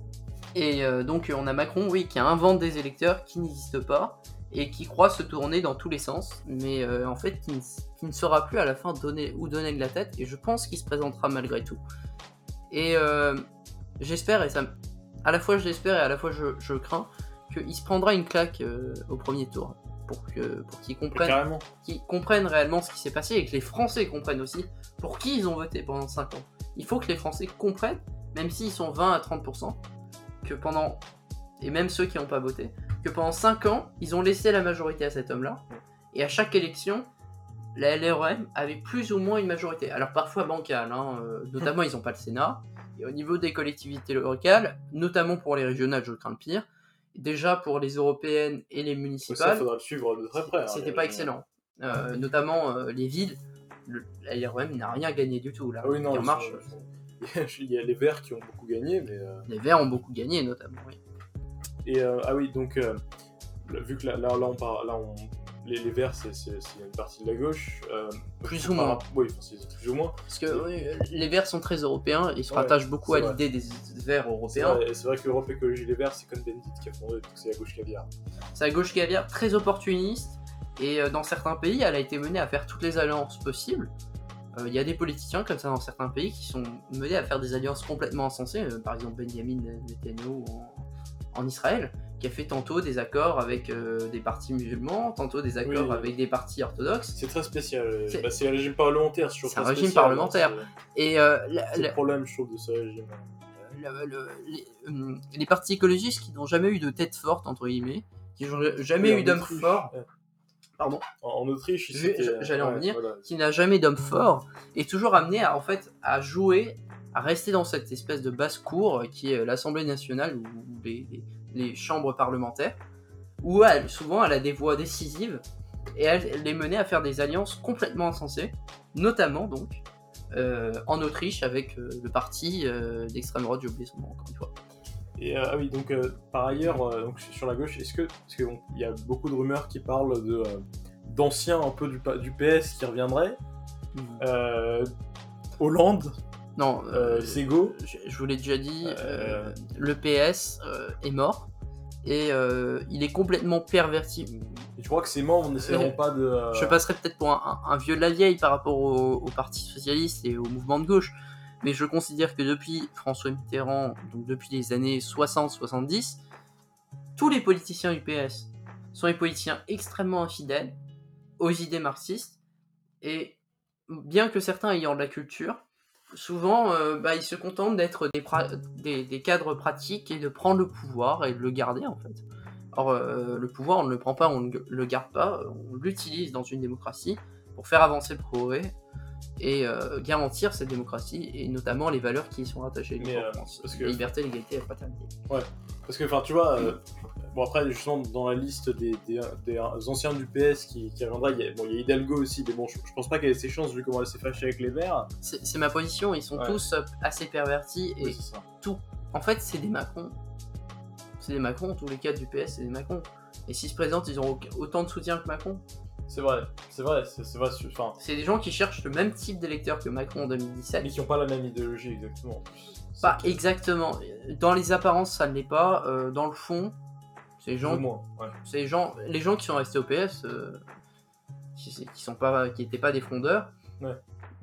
Et euh, donc on a Macron, oui, qui invente des électeurs qui n'existent pas et qui croit se tourner dans tous les sens, mais euh, en fait qui ne, qui ne saura plus à la fin donner où donner de la tête. Et je pense qu'il se présentera malgré tout. Et euh, j'espère, et ça, à la fois je l'espère et à la fois je, je crains, qu'il se prendra une claque au premier tour pour que pour qu'il comprenne Carrément. qui comprennent réellement ce qui s'est passé et que les Français comprennent aussi pour qui ils ont voté pendant 5 ans. Il faut que les Français comprennent, même s'ils sont 20 à 30%, que pendant, et même ceux qui n'ont pas voté, que pendant 5 ans, ils ont laissé la majorité à cet homme-là, et à chaque élection, la LREM avait plus ou moins une majorité. Alors parfois bancale, hein, euh, notamment ils n'ont pas le Sénat, et au niveau des collectivités locales, notamment pour les régionales, je crains le pire, déjà pour les européennes et les Ça, municipales, faudra le suivre de très près. hein, c'était pas excellent. Euh, notamment euh, les villes, le, la LREM n'a rien gagné du tout. La Ah oui, non, en marche, sont- Il y a les Verts qui ont beaucoup gagné, mais. euh, les Verts ont beaucoup gagné, notamment. oui. Et euh, ah oui, donc euh, vu que là, là, là, on parle, là on, les, les Verts c'est une partie de la gauche. euh, Plus ou moins. Oui, enfin, c'est plus ou moins. Parce que oui, les Verts sont très européens, ils se Ouais, rattachent beaucoup à l'idée des Verts européens. c'est vrai que Europe Écologie Les Verts c'est comme Bendit qui a fondé, donc c'est la gauche caviar. C'est la gauche caviar très opportuniste, et dans certains pays, elle a été menée à faire toutes les alliances possibles. Euh, Il y a des politiciens comme ça dans certains pays qui sont menés à faire des alliances complètement insensées, euh, par exemple Benjamin Netanyahu en, en Israël, qui a fait tantôt des accords avec euh, des partis musulmans, tantôt des accords Oui. avec des partis orthodoxes. C'est très spécial. euh, C'est- bah, un régime parlementaire, je trouve C'est un régime spécial, parlementaire. hein, Et euh, la- la- le problème, je trouve, de ce régime. le- le- les, les partis écologistes qui n'ont jamais eu de tête forte, entre guillemets, qui n'ont jamais Oui, eu d'homme fort, ouais. Pardon, En, en Autriche, j'allais en venir. voilà. qui n'a jamais d'homme fort, est toujours amené à, en fait, à jouer, à rester dans cette espèce de basse-cour qui est l'Assemblée nationale ou les, les- les chambres parlementaires, où elle, souvent elle a des voix décisives et elle, elle est menée à faire des alliances complètement insensées, notamment donc euh, en Autriche avec euh, le parti euh, d'extrême droite, j'ai oublié son nom encore une fois. Et euh, ah oui, donc euh, par ailleurs, euh, donc sur la gauche, est-ce que parce que bon, il y a beaucoup de rumeurs qui parlent de d'anciens un peu du, PS qui reviendraient, euh, Hollande, Non, euh, Sego. je, je vous l'ai déjà dit, Euh, euh, le PS est mort et il est complètement perverti. Et tu crois que ces membres n'essaieront pas de. Je passerai peut-être pour un, un- un vieux de la vieille par rapport au, au Parti Socialiste et au mouvement de gauche, mais je considère que depuis François Mitterrand, donc depuis les années 60-70, tous les politiciens du PS sont des politiciens extrêmement infidèles aux idées marxistes, et bien que certains ayant de la culture, souvent euh, bah, ils se contentent d'être des cadres pratiques et de prendre le pouvoir et de le garder en fait. Or, euh, le pouvoir, on ne le prend pas, on ne le garde pas, on l'utilise dans une démocratie pour faire avancer le progrès et euh, garantir cette démocratie et notamment les valeurs qui y sont rattachées Mais, en euh, France. parce que- Liberté, l'égalité et la fraternité. Parce que, enfin, tu vois, euh, bon, après, justement, dans la liste des, des, des anciens du PS qui, qui reviendra, il y, a, bon, il y a Hidalgo aussi, mais bon, je, je pense pas qu'elle ait ses chances vu comment elle s'est fâchée avec les Verts. C'est ma position, ils sont Ouais. tous assez pervertis et Oui, ça. en fait, c'est des Macron. C'est des Macron, tous les cadres du PS, c'est des Macron. Et s'ils se présentent, ils ont autant de soutien que Macron. C'est vrai, c'est vrai, c'est vrai. Enfin, C'est des gens qui cherchent le même type d'électeur que Macron en 2017. mais qui ont pas la même idéologie exactement. Pas exactement. Dans les apparences, ça ne l'est pas. Euh, dans le fond, ces gens, moins, ouais. ces gens, les gens qui sont restés au PS, euh, qui, qui sont pas, qui étaient pas des frondeurs, Ouais.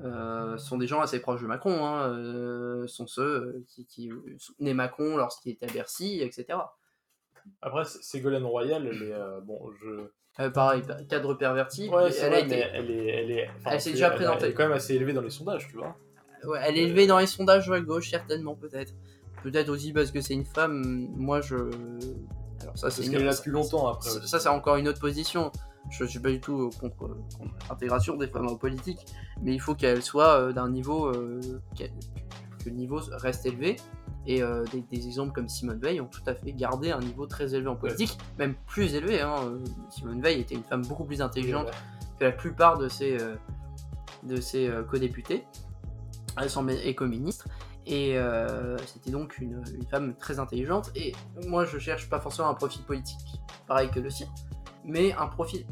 euh, sont des gens assez proches de Macron, hein, sont ceux qui, qui soutenaient Macron lorsqu'il était à Bercy, etc. Après, Ségolène Royal, elle est. euh, bon, je. Euh, pareil, cadre perverti. Ouais, elle, vrai, a été- mais elle est. Elle, est, enfin, Elle s'est déjà présentée. Elle est quand même assez élevée dans les sondages, tu vois. ouais, elle est élevée dans les sondages à gauche, certainement, peut-être. Peut-être aussi parce que c'est une femme. Moi, je. Alors, ça, c'est Parce qu'elle est là depuis longtemps après. Ça, c'est encore une autre position. Je suis pas du tout contre, contre l'intégration des femmes en politique, mais il faut qu'elles soient euh, d'un niveau euh, que le niveau reste élevé. Et euh, des, des exemples comme Simone Veil ont tout à fait gardé un niveau très élevé en politique, même plus élevé. hein. Euh, Simone Veil était une femme beaucoup plus intelligente Ouais. que la plupart de ses, euh, de ses euh, co-députés et co-ministres. Et euh, c'était donc une, une femme très intelligente. Et moi, je cherche pas forcément un profil politique pareil que le sien, mais un profil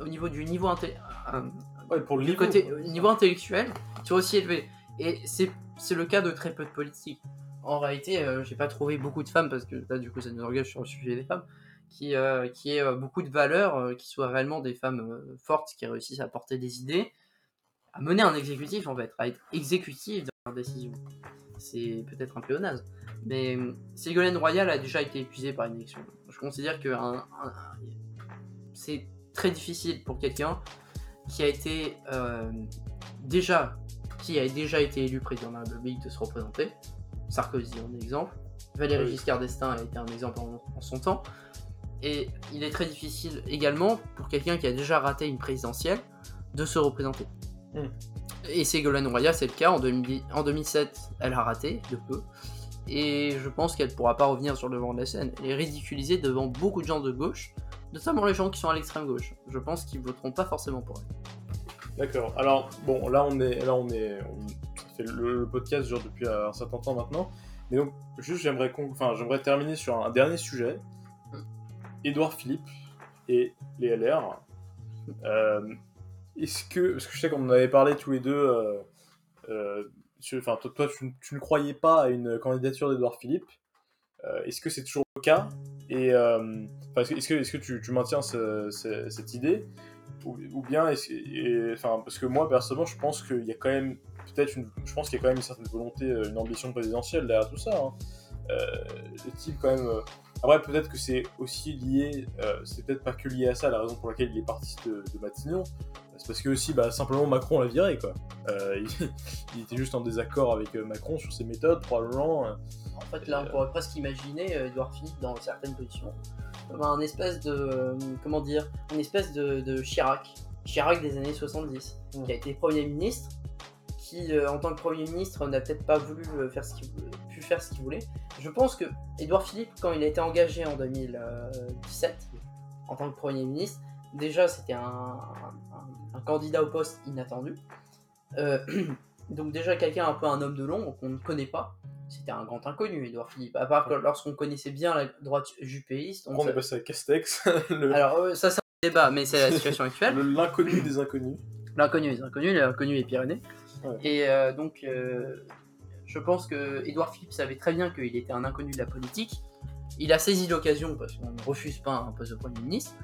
au niveau du niveau, inté- un- Ouais, pour le du niveau. côté au niveau intellectuel qui est aussi élevé. Et c'est c'est le cas de très peu de politiques. En réalité, euh, j'ai pas trouvé beaucoup de femmes, parce que là, du coup, ça nous engage sur le sujet des femmes, qui, euh, aient euh, beaucoup de valeurs, qui soient réellement des femmes fortes, qui réussissent à porter des idées, à mener un exécutif, en fait, à être exécutif dans leurs décisions. C'est peut-être un pléonasme. Mais euh, Ségolène Royal a déjà été épuisée par une élection. Je considère que c'est très difficile pour quelqu'un qui a été déjà qui a déjà été élu président de la République de se représenter. Sarkozy en exemple. Valéry Oui. Giscard d'Estaing a été un exemple en, en son temps. Et il est très difficile également pour quelqu'un qui a déjà raté une présidentielle de se représenter. Mm. Et Ségolène Royal, c'est le cas. En, 2010 en 2007, elle a raté de peu. Et je pense qu'elle ne pourra pas revenir sur le devant de la scène. Elle est ridiculisée devant beaucoup de gens de gauche, notamment les gens qui sont à l'extrême gauche. Je pense qu'ils voteront pas forcément pour elle. D'accord. Alors, bon, là, on est. Là, on est on- fait le, le podcast genre depuis un certain temps maintenant. Mais donc, juste, j'aimerais enfin, j'aimerais terminer sur un dernier sujet. Édouard Philippe et les LR. Euh, Est-ce que. Parce que je sais qu'on en avait parlé tous les deux. euh, euh, sur- toi, toi, tu, tu ne croyais pas à une candidature d'Édouard Philippe. Euh, Est-ce que c'est toujours le cas? Et euh, est-ce que, est-ce que, est-ce que tu, tu maintiens ce- ce- cette idée? Ou, ou bien, est-ce- et- enfin, parce que moi personnellement, je pense qu'il y a quand même peut-être une, je pense qu'il y a quand même une certaine volonté, euh, une ambition présidentielle derrière tout ça. Hein. Euh, quand même euh, après peut-être que c'est aussi lié, euh, c'est peut-être pas que lié à ça, la raison pour laquelle il est parti de, de Matignon, c'est parce que aussi bah, simplement Macron l'a viré quoi. Euh, il, il était juste en désaccord avec Macron sur ses méthodes probablement. euh. En fait, là, on pourrait presque imaginer Edouard Philippe dans certaines positions un espèce de. euh, comment dire Une espèce de, de Chirac. Chirac des années 70, Mm. qui a été Premier ministre, qui, euh, en tant que Premier ministre, n'a peut-être pas voulu euh, faire ce qu'il voulait- pu faire ce qu'il voulait. Je pense que Edouard Philippe, quand il a été engagé en 2017, en tant que Premier ministre, déjà, c'était un, un- un candidat au poste inattendu. Euh, donc, déjà, quelqu'un un peu un homme de l'ombre qu'on ne connaît pas c'était un grand inconnu, Edouard Philippe. À part lorsqu'on connaissait bien la droite jupéiste. on on est savait- passé à Castex, le- Alors, euh, ça, c'est un débat, mais c'est la situation actuelle. le- l'inconnu des inconnus. L'inconnu est inconnu, l'inconnu est Pyrénées. Ouais. Et euh, donc, euh, je pense que Edouard Philippe savait très bien qu'il était un inconnu de la politique. Il a saisi l'occasion, parce qu'on ne refuse pas un poste de Premier ministre,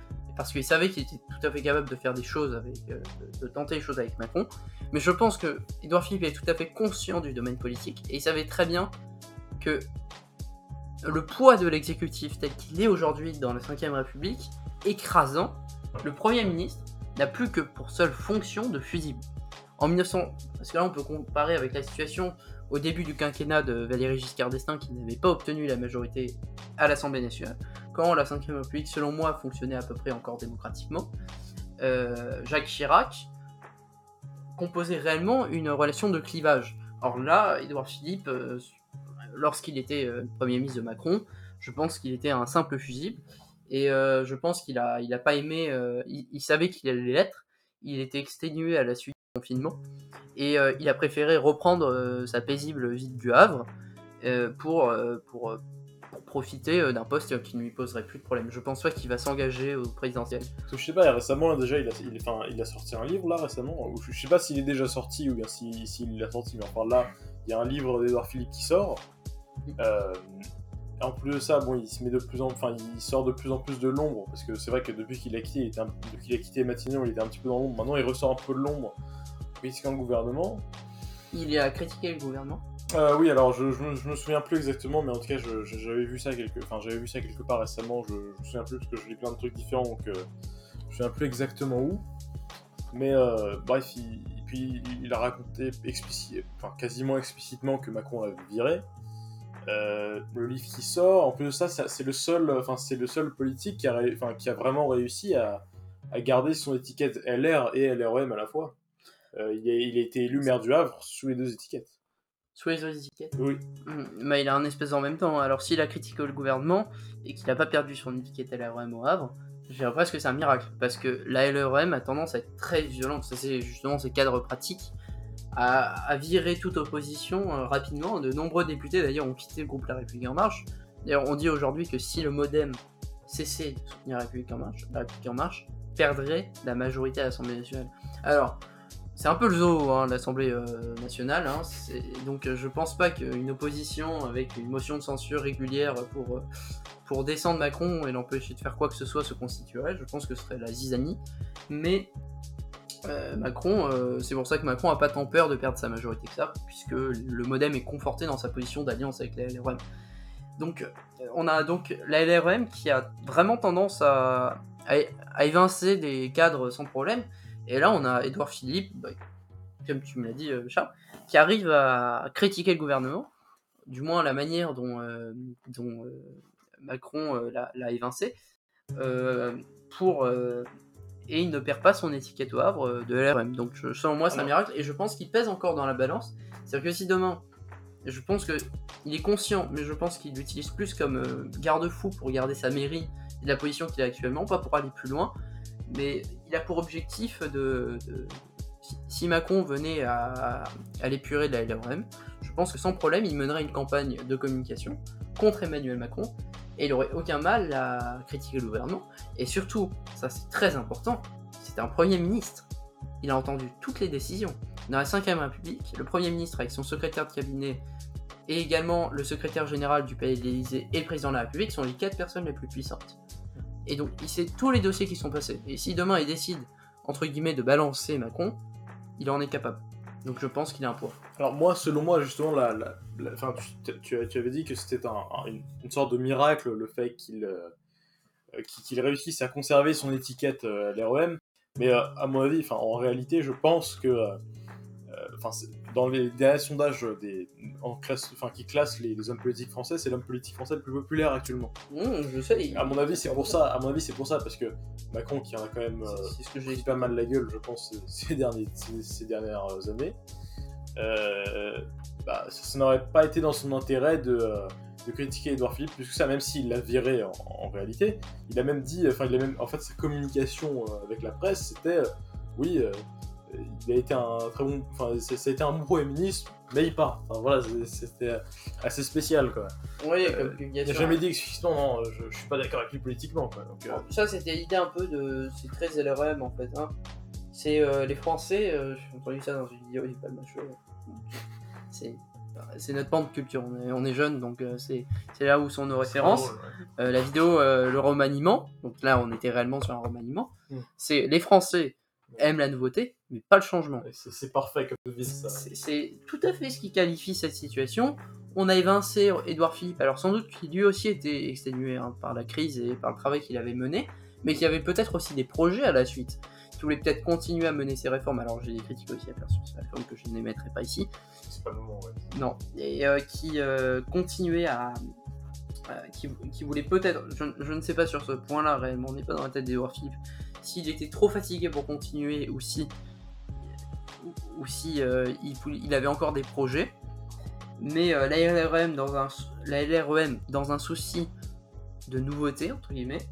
parce qu'il savait qu'il était tout à fait capable de faire des choses avec, euh, de, tenter les choses avec Macron. Mais je pense que Edouard Philippe est tout à fait conscient du domaine politique et il savait très bien que le poids de l'exécutif tel qu'il est aujourd'hui dans la Ve République, écrasant, le Premier ministre n'a plus que pour seule fonction de fusible. En 1900, parce que là on peut comparer avec la situation au début du quinquennat de Valéry Giscard d'Estaing qui n'avait pas obtenu la majorité à l'Assemblée nationale, quand la Ve République, selon moi, fonctionnait à peu près encore démocratiquement, euh, Jacques Chirac composait réellement une relation de clivage. Or là, Édouard Philippe, euh, lorsqu'il était euh, Premier ministre de Macron, je pense qu'il était un simple fusible. Et je pense qu'il a, il a pas aimé. il, savait qu'il allait l'être. Il était exténué à la suite du confinement. Et il a préféré reprendre sa paisible vie du Havre pour, pour profiter euh, d'un poste qui ne lui poserait plus de problème. Je pense pas qu'il va s'engager au présidentiel. Parce que je sais pas, récemment, déjà, il a, il, enfin, il a sorti un livre, là, récemment, je, je sais pas s'il est déjà sorti ou bien s'il s'il l'a sorti, mais enfin là, il y a un livre d'Edouard Philippe qui sort. Euh, en plus de ça, bon, il se met de plus en, enfin, il sort de plus en plus de l'ombre, parce que c'est vrai que depuis qu'il a quitté, il était un- depuis qu'il a quitté Matignon, il était un petit peu dans l'ombre. Maintenant, il ressort un peu de l'ombre le gouvernement. Il a critiqué le gouvernement. Euh, oui, alors je, je, me, je me souviens plus exactement, mais en tout cas, j'avais vu ça quelque, enfin, vu ça quelque part récemment. Je, je me souviens plus parce que je lis plein de trucs différents, donc euh, je me souviens plus exactement où. Mais euh, bref, il, puis il a raconté explici- enfin, quasiment explicitement que Macron l'avait viré. Euh, le livre qui sort, en plus de ça, c'est le seul, enfin c'est le seul politique qui a vraiment réussi à, à garder son étiquette LR et LREM à la fois. Euh, il, a, il a été élu maire du Havre sous les deux étiquettes. Sous les autres étiquettes. Oui. Mais il a un espèce en même temps. Alors s'il a critiqué le gouvernement et qu'il n'a pas perdu son étiquette LREM au Havre, dirais presque que c'est un miracle. Parce que la LREM a tendance à être très violente. Ça, c'est justement ces cadres pratiques à, à virer toute opposition euh, rapidement. De nombreux députés d'ailleurs ont quitté le groupe La République En Marche. D'ailleurs, on dit aujourd'hui que si le Modem cessait de soutenir La République En Marche, La République En Marche perdrait la majorité à l'Assemblée nationale. Alors, c'est un peu le zoo, hein, l'Assemblée euh, nationale. hein, donc, euh, je pense pas qu'une opposition avec une motion de censure régulière pour, euh, pour descendre Macron et l'empêcher de faire quoi que ce soit se constituerait. Je pense que ce serait la zizanie. Mais euh, Macron, c'est pour ça que Macron a pas tant peur de perdre sa majorité que ça, puisque le Modem est conforté dans sa position d'alliance avec la LREM. Donc, on a donc la LREM qui a vraiment tendance à, à, à évincer des cadres sans problème. Et là, on a Édouard Philippe, bah, comme tu me l'as dit, euh, Charles, qui arrive à critiquer le gouvernement, du moins la manière dont, euh, dont euh, Macron euh, l'a évincé, pour, et il ne perd pas son étiquette au Havre de LRM. Donc, je- selon moi, c'est un miracle, et je pense qu'il pèse encore dans la balance. C'est-à-dire que si demain, je pense que il est conscient, mais je pense qu'il l'utilise plus comme garde-fou pour garder sa mairie et la position qu'il a actuellement, pas pour aller plus loin, mais il a pour objectif de. si- Macron venait à, l'épurer de la LRM, je pense que sans problème, il mènerait une campagne de communication contre Emmanuel Macron et il aurait aucun mal à critiquer le gouvernement. Et surtout, ça c'est très important, c'est un Premier ministre. Il a entendu toutes les décisions. Dans la 5ème République, le Premier ministre avec son secrétaire de cabinet et également le secrétaire général du Palais de l'Élysée et le président de la République sont les quatre personnes les plus puissantes. Et donc, il sait tous les dossiers qui sont passés. Et si demain il décide, entre guillemets, de balancer Macron, il en est capable. Donc je pense qu'il a un poids. Alors moi, selon moi, justement, la, la- tu, avais dit que c'était un- un- une, sorte de miracle le fait qu'il euh, euh, qu'il qu'il réussisse à conserver son étiquette euh, LREM. Mais euh, à mon avis, en réalité, je pense que dans les derniers sondages des, en classe, enfin, qui classent les, les hommes politiques français, c'est l'homme politique français le plus populaire actuellement. Mmh, je sais. À mon avis, c'est pour ça. À mon avis, c'est pour ça parce que Macron, qui en a quand même euh, C'est ce que j'ai pris pas mal la gueule, je pense, ces, derniers, ces, ces dernières années. Euh, bah, ça, ça n'aurait pas été dans son intérêt de, euh, de critiquer Edouard Philippe, puisque ça, même s'il l'a viré en, en réalité, il a même dit, enfin, il a même, en fait, sa communication euh, avec la presse, c'était, euh, oui, euh, il a été un très bon, enfin, été un bon premier ministre, mais il part. Enfin, voilà, c'était assez spécial, quoi. Oui, Euh, comme Il n'a jamais dit explicitement, non, je, je suis pas d'accord avec lui politiquement, quoi. Donc, euh, Ça, c'était l'idée un peu de. C'est très LRM en fait. Hein. C'est euh, les Français, euh, j'ai entendu ça dans une vidéo, il pas le macho. C'est. C'est notre pan de culture, on est, on est jeunes, donc euh, c'est là où sont nos références. c'est drôle, ouais. Euh, la vidéo, euh, le remaniement, donc là on était réellement sur un remaniement, Mm. c'est les Français aiment la nouveauté, mais pas le changement. C'est parfait comme devise, ça. C'est tout à fait ce qui qualifie cette situation. On a évincé Édouard Philippe, alors sans doute qu'il lui aussi était exténué hein, par la crise et par le travail qu'il avait mené, mais qu'il y avait peut-être aussi des projets à la suite, qui voulait peut-être continuer à mener ses réformes. Alors j'ai des critiques aussi à faire sur ces réformes que je n'émettrai pas ici, C'est pas le moment, ouais. non, et euh, qui euh, continuait à. euh, qui, qui voulait peut-être, je, je ne sais pas sur ce point-là réellement, on n'est pas dans la tête d'Edouard Philippe, s'il était trop fatigué pour continuer ou si, ou, ou si euh, il, il avait encore des projets. Mais euh, la, LRM dans un, la LREM, dans un souci de nouveauté, entre guillemets,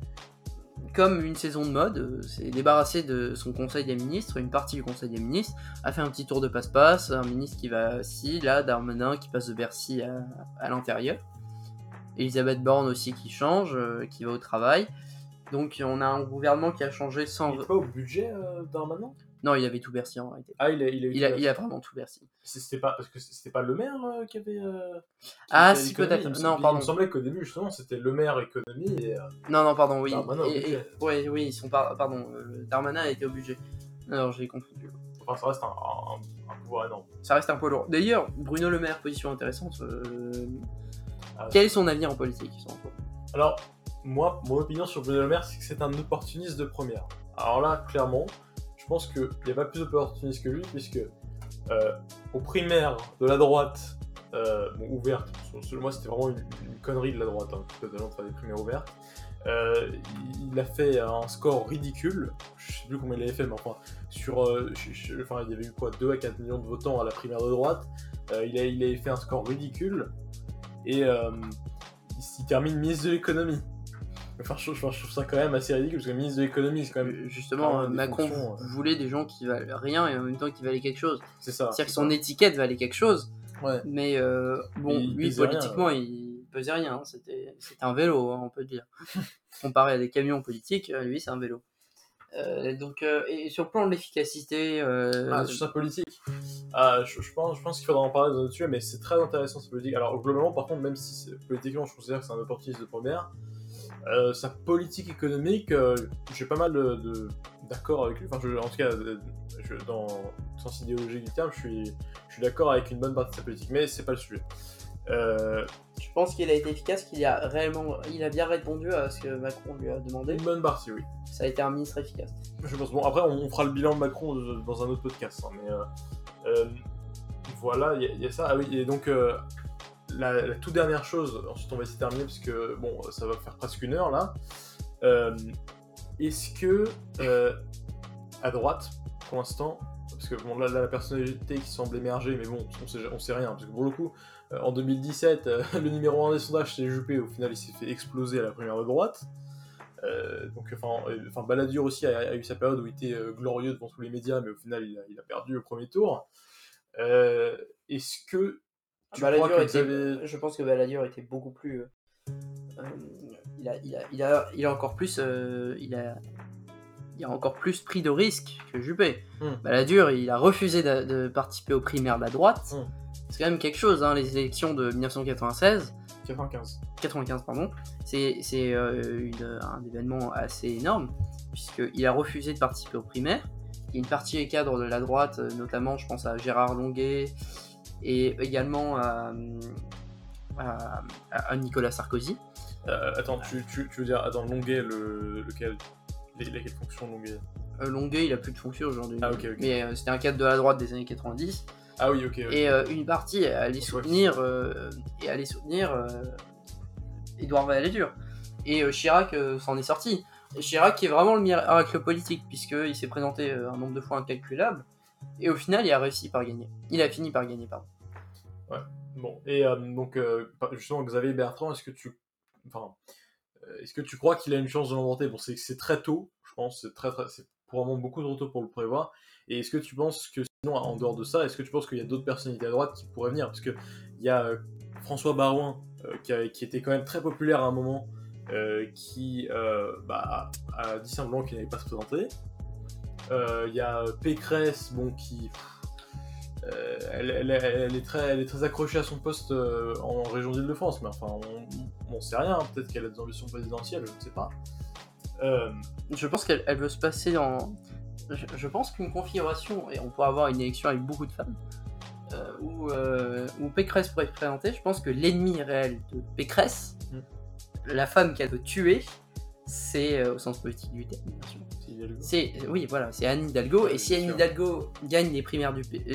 comme une saison de mode, euh, s'est débarrassé de son conseil des ministres, une partie du conseil des ministres, a fait un petit tour de passe-passe, un ministre qui va ci, là, Darmanin qui passe de Bercy à, à l'intérieur, Elisabeth Borne aussi qui change, qui va au travail. Donc on a un gouvernement qui a changé sans... Pas au budget Darmanin? Non, il avait tout Bercy en réalité. Ah, il a, il a, Il a, il a vraiment tout Bercy. C'était pas parce que c'était pas le maire euh, qui avait. euh, qui Ah, avait si, peut-être. Non, pardon. Il me semblait qu'au début, justement, c'était le maire économie et. euh, Non, non, pardon, oui. Darmanin au Et- et- budget. ouais, oui, ils sont par- pardon, euh, Darmanin a été au budget. Alors j'ai confondu. enfin, ça reste un, un- un pouvoir énorme. Ça reste un poids lourd. D'ailleurs, Bruno Le Maire, position intéressante. Ah, Quel est son avenir en politique Alors, moi, mon opinion sur Bruno Le Maire, c'est que c'est un opportuniste de première. Alors là, clairement, pense qu'il n'y a pas plus d'opportunistes que lui, puisque euh, aux primaires de la droite, euh, ouverte, selon moi c'était vraiment une, connerie de la droite, hein, de faire des primaires ouvertes, euh, il a fait un score ridicule, je sais plus combien il avait fait, mais enfin, sur, enfin, il y avait eu quoi, 2 à 4 millions de votants à la primaire de droite, il, a, il avait fait un score ridicule, et il, il termine ministre de l'économie. Enfin, je, je- je trouve ça quand même assez ridicule, parce que ministre de l'économie, c'est quand même... Euh, Justement, quand même des Macron fonctions, euh. voulait des gens qui valent rien et en même temps qui valaient quelque chose. C'est ça. C'est-à-dire que son étiquette valait quelque chose, Ouais. mais euh, bon, il lui, rien, politiquement, il pesait rien. hein. C'était c'était un vélo, hein, on peut le dire. Comparé à des camions politiques, lui, c'est un vélo. Euh, donc, euh, et sur le plan de l'efficacité, Ah, sur sa politique. Ah, je, je pense, je pense qu'il faudra en parler dans notre sujet, mais c'est très intéressant sa politique. Alors, globalement, par contre, même si politiquement, je considère que c'est un opportuniste de première, euh, sa politique économique, euh, j'ai pas mal de- de- d'accords avec lui. Enfin, je- en tout cas, euh, je, dans le sens idéologique du terme, je suis, je suis d'accord avec une bonne partie de sa politique, mais c'est pas le sujet. Euh, je pense qu'il a été efficace, qu'il a réellement, il a bien répondu à ce que Macron lui a demandé. une bonne partie, oui. Ça a été un ministre efficace. Je pense. Bon, après, on, on fera le bilan de Macron dans un autre podcast. hein, mais voilà, il y, y a ça. Ah oui, et donc, la, toute dernière chose, ensuite on va essayer de terminer parce que bon, ça va faire presque une heure là. Euh, Est-ce que euh, à droite, pour l'instant, parce que là, là, la personnalité qui semble émerger, mais bon, on sait, sait rien, parce que pour le coup, euh, en 2017, euh, le numéro 1 des sondages c'est Juppé, au final il s'est fait exploser à la première droite. Donc, enfin, Balladur aussi a, eu sa période où il était glorieux devant tous les médias, mais au final il a, perdu au premier tour. Est-ce que tu Balladur crois que était- Xavier- Je pense que Balladur était beaucoup plus. euh, euh, il, a, il, a, il, a, il a encore plus. euh, il, a, il a encore plus pris de risques que Juppé. Hmm. Balladur, il a refusé de, de participer aux primaires de la droite. Hmm. C'est quand même quelque chose, hein, les élections de 1996. 95 95 pardon, c'est euh, un événement assez énorme, puisqu'il a refusé de participer aux primaires. Il y a une partie des cadres de la droite, notamment je pense à Gérard Longuet, et également à, à- à Nicolas Sarkozy. Euh, Attends, tu, tu, tu veux dire, attends, Longuet, le, lequel les, Lesquelles fonctions Longuet? Euh, Longuet, il a plus de fonction aujourd'hui, Ah, ok, ok. mais euh, c'était un cadre de la droite des années 90. Ah oui, ok. ok. Et euh, une partie allait soutenir, euh, et allait soutenir euh, Édouard Balladur. Et euh, Chirac euh, s'en est sorti. Chirac qui est vraiment le miracle politique, puisqu'il s'est présenté euh, un nombre de fois incalculable. Et au final, il a réussi par gagner. Il a fini par gagner, pardon. Bon, et euh, donc, euh, justement, Xavier Bertrand, est-ce que tu. Enfin. euh, Est-ce que tu crois qu'il a une chance de l'emporter Bon, c'est très tôt, je pense, c'est très, très, probablement beaucoup trop tôt pour le prévoir. Et est-ce que tu penses que, sinon, en dehors de ça, est-ce que tu penses qu'il y a d'autres personnalités à droite qui pourraient venir? Parce que il y a François Barouin, qui, était quand même très populaire à un moment, qui bah, a dit simplement qu'il n'allait pas se présenter. Euh, Il y a Pécresse, bon, qui. euh, elle, elle- elle est très, elle est très accrochée à son poste euh, en région d'Île-de-France, mais enfin, on, on sait rien. Peut-être qu'elle a des ambitions présidentielles, je ne sais pas. Euh, Je pense qu'elle elle veut se passer dans. Je, je pense qu'une configuration, et on pourrait avoir une élection avec beaucoup de femmes, euh, où, euh, où Pécresse pourrait être présentée, je pense que l'ennemi réel de Pécresse, Mm. la femme qu'elle veut tuer, c'est, euh, au sens politique du terme, bien sûr, c'est oui voilà c'est Anne Hidalgo. Ouais, et si Anne sûr. Hidalgo gagne les primaires du euh,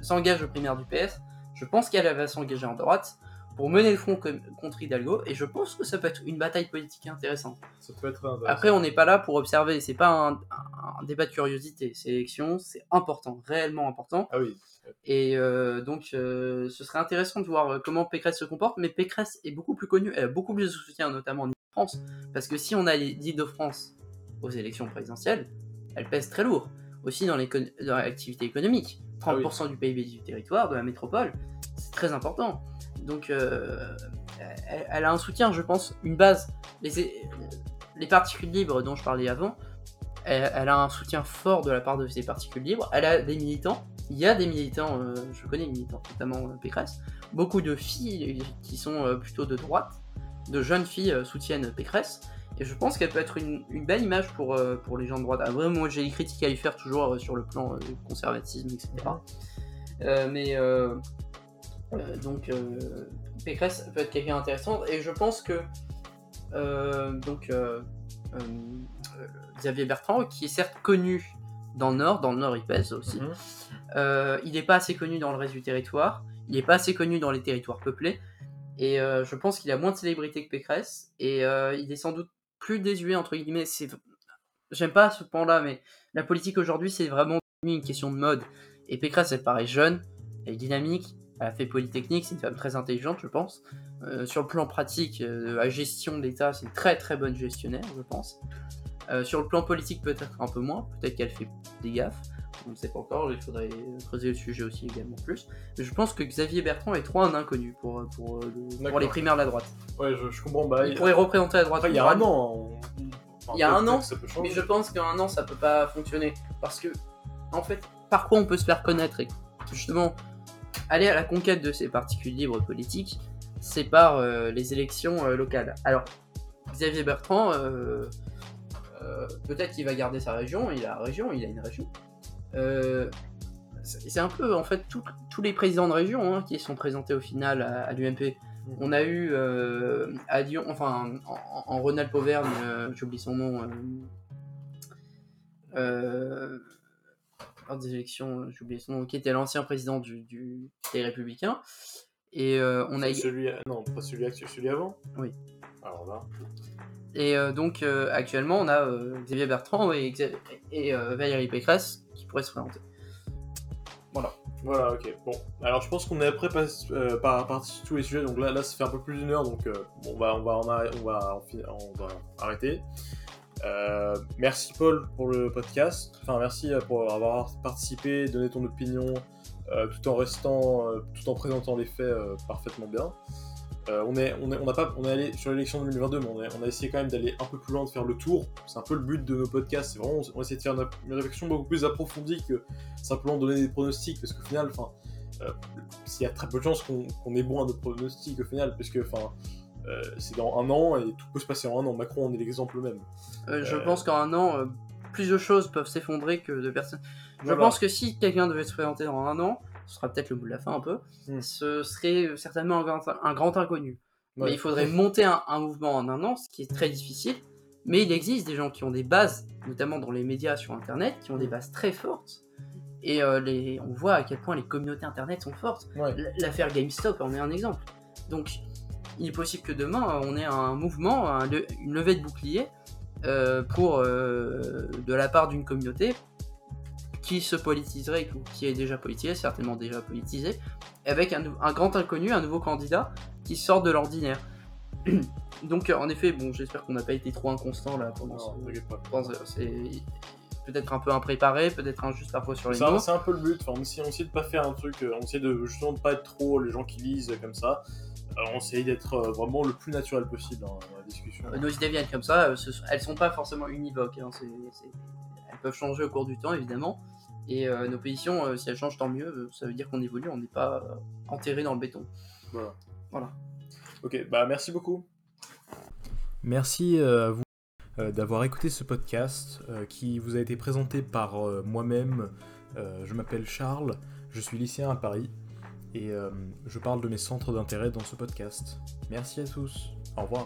s'engage aux primaires du PS je pense qu'elle va s'engager en droite pour mener le front contre Hidalgo. Et je pense que ça peut être une bataille politique intéressante. Ça peut être intéressant. après on n'est pas là pour observer. C'est pas un, débat de curiosité. Ces élections c'est important réellement important. Ah oui, et euh, donc euh, ce serait intéressant de voir euh, comment Pécresse se comporte. Mais Pécresse est beaucoup plus connue elle a beaucoup plus de soutien notamment en France parce que si on a l'Île-de-France aux élections présidentielles, elle pèse très lourd. Aussi dans, l'activité économique. 30% du PIB du territoire, de la métropole, c'est très important. Donc euh, elle, elle a un soutien, je pense, une base. Les, les particules libres dont je parlais avant, elle, elle a un soutien fort de la part de ces particules libres. Elle a des militants. Il y a des militants, euh, je connais des militants, notamment euh, Pécresse. Beaucoup de filles qui sont euh, plutôt de droite, de jeunes filles euh, soutiennent Pécresse. Et je pense qu'elle peut être une, une belle image pour, euh, pour les gens de droite. Ah, vraiment, moi j'ai des critiques à lui faire toujours euh, sur le plan euh, conservatisme, etc. Mais donc Pécresse peut être quelqu'un d'intéressant et je pense que donc Xavier Bertrand, qui est certes connu dans le Nord, dans le Nord il pèse aussi, Mhm. il n'est pas assez connu dans le reste du territoire, il n'est pas assez connu dans les territoires peuplés, et euh, je pense qu'il a moins de célébrité que Pécresse, et euh, il est sans doute plus désuet, entre guillemets. C'est... J'aime pas ce pan-là, mais la politique aujourd'hui, c'est vraiment une question de mode. Et Pécresse, elle paraît jeune, elle est dynamique, elle a fait Polytechnique, c'est une femme très intelligente, je pense. Euh, sur le plan pratique, euh, la gestion de l'État, c'est une très très bonne gestionnaire, je pense. Euh, sur le plan politique, peut-être un peu moins, peut-être qu'elle fait des gaffes, on ne sait pas encore, il faudrait creuser le sujet aussi également plus. Mais je pense que Xavier Bertrand est trop un inconnu pour, pour, euh, le- pour les primaires de la droite. Ouais, je, je comprends. Bah, Il pourrait représenter la droite. Il y a un an. on- enfin, Il y a un an, que ça peut Mais je pense qu'un an, ça peut pas fonctionner. Parce que, en fait, par quoi on peut se faire connaître et justement, aller à la conquête de ces particules libres politiques, c'est par euh, les élections euh, locales. Alors, Xavier Bertrand, euh, euh, peut-être qu'il va garder sa région, il a la région, il a une région. Euh, c'est un peu, en fait, tout- tous les présidents de région hein, qui sont présentés au final à, à l'UMP. On a eu euh, à Lyon, enfin en, en Rhône-Alpes Auvergne, euh, j'oublie son nom, euh, lors des élections, j'ai oublié son nom, qui était l'ancien président du, du- des Républicains. Et on a celui, non, pas celui actuel, celui avant? Oui. Alors là. et donc actuellement on a Xavier Bertrand et, et Valérie Pécresse qui pourraient se présenter. Voilà, ok. Bon, alors je pense qu'on est après pas, euh, par, par tous les sujets, donc là, là ça fait un peu plus d'une heure, donc euh, bon, on, va, on, va on, va on va arrêter. Euh, merci Paul pour le podcast, enfin merci euh, pour avoir participé, donné ton opinion, euh, tout en restant, tout en présentant les faits parfaitement bien. Euh, on, est, on, est, on, a pas, on est allé sur l'élection 2022, mais on, est- on a essayé quand même d'aller un peu plus loin, de faire le tour. C'est un peu le but de nos podcasts, c'est vraiment, on essaie de faire une, une réflexion beaucoup plus approfondie que simplement donner des pronostics, parce qu'au final, enfin, euh, il y a très peu de chances qu'on qu'on ait bon à nos pronostics au final, parce que enfin, euh, c'est dans un an et tout peut se passer en un an. Macron en est l'exemple même. Je pense qu'en un an, plus de choses peuvent s'effondrer que de personnes. Je Voilà. pense que si quelqu'un devait se présenter dans un an, ce sera peut-être le bout de la fin un peu, Hmm. ce serait certainement un grand, un grand inconnu. Ouais. Mais il faudrait monter un, un mouvement en un an, ce qui est très difficile. Mais il existe des gens qui ont des bases, notamment dans les médias sur Internet, qui ont des bases très fortes. Et euh, les, on voit à quel point les communautés Internet sont fortes. Ouais. L'affaire GameStop en est un exemple. Donc, il est possible que demain, on ait un mouvement, un une levée de bouclier euh, pour, euh, de la part d'une communauté qui se politiserait, ou qui est déjà politisée, certainement déjà politisée, avec un, grand inconnu, un nouveau candidat qui sort de l'ordinaire. Donc, en effet, bon, j'espère qu'on n'a pas été trop inconstant là pendant ce- peut-être un peu impréparé, peut-être injuste parfois sur les mots. c'est un peu le but. Enfin, on essaie, on essaie de pas faire un truc. euh, On essaie de justement de pas être trop les gens qui lisent comme ça. Euh, on essaie d'être euh, vraiment le plus naturel possible dans la discussion. Nos idées viennent comme ça, euh, ce sont- elles sont pas forcément univoques, hein, elles peuvent changer au cours du temps évidemment. Et euh, nos positions, euh, si elles changent, tant mieux, euh, ça veut dire qu'on évolue, on n'est pas euh, enterré dans le béton. Voilà. Voilà. Ok, bah merci beaucoup. Merci à vous d'avoir écouté ce podcast qui vous a été présenté par moi-même. Je m'appelle Charles, je suis lycéen à Paris et je parle de mes centres d'intérêt dans ce podcast. Merci à tous. Au revoir.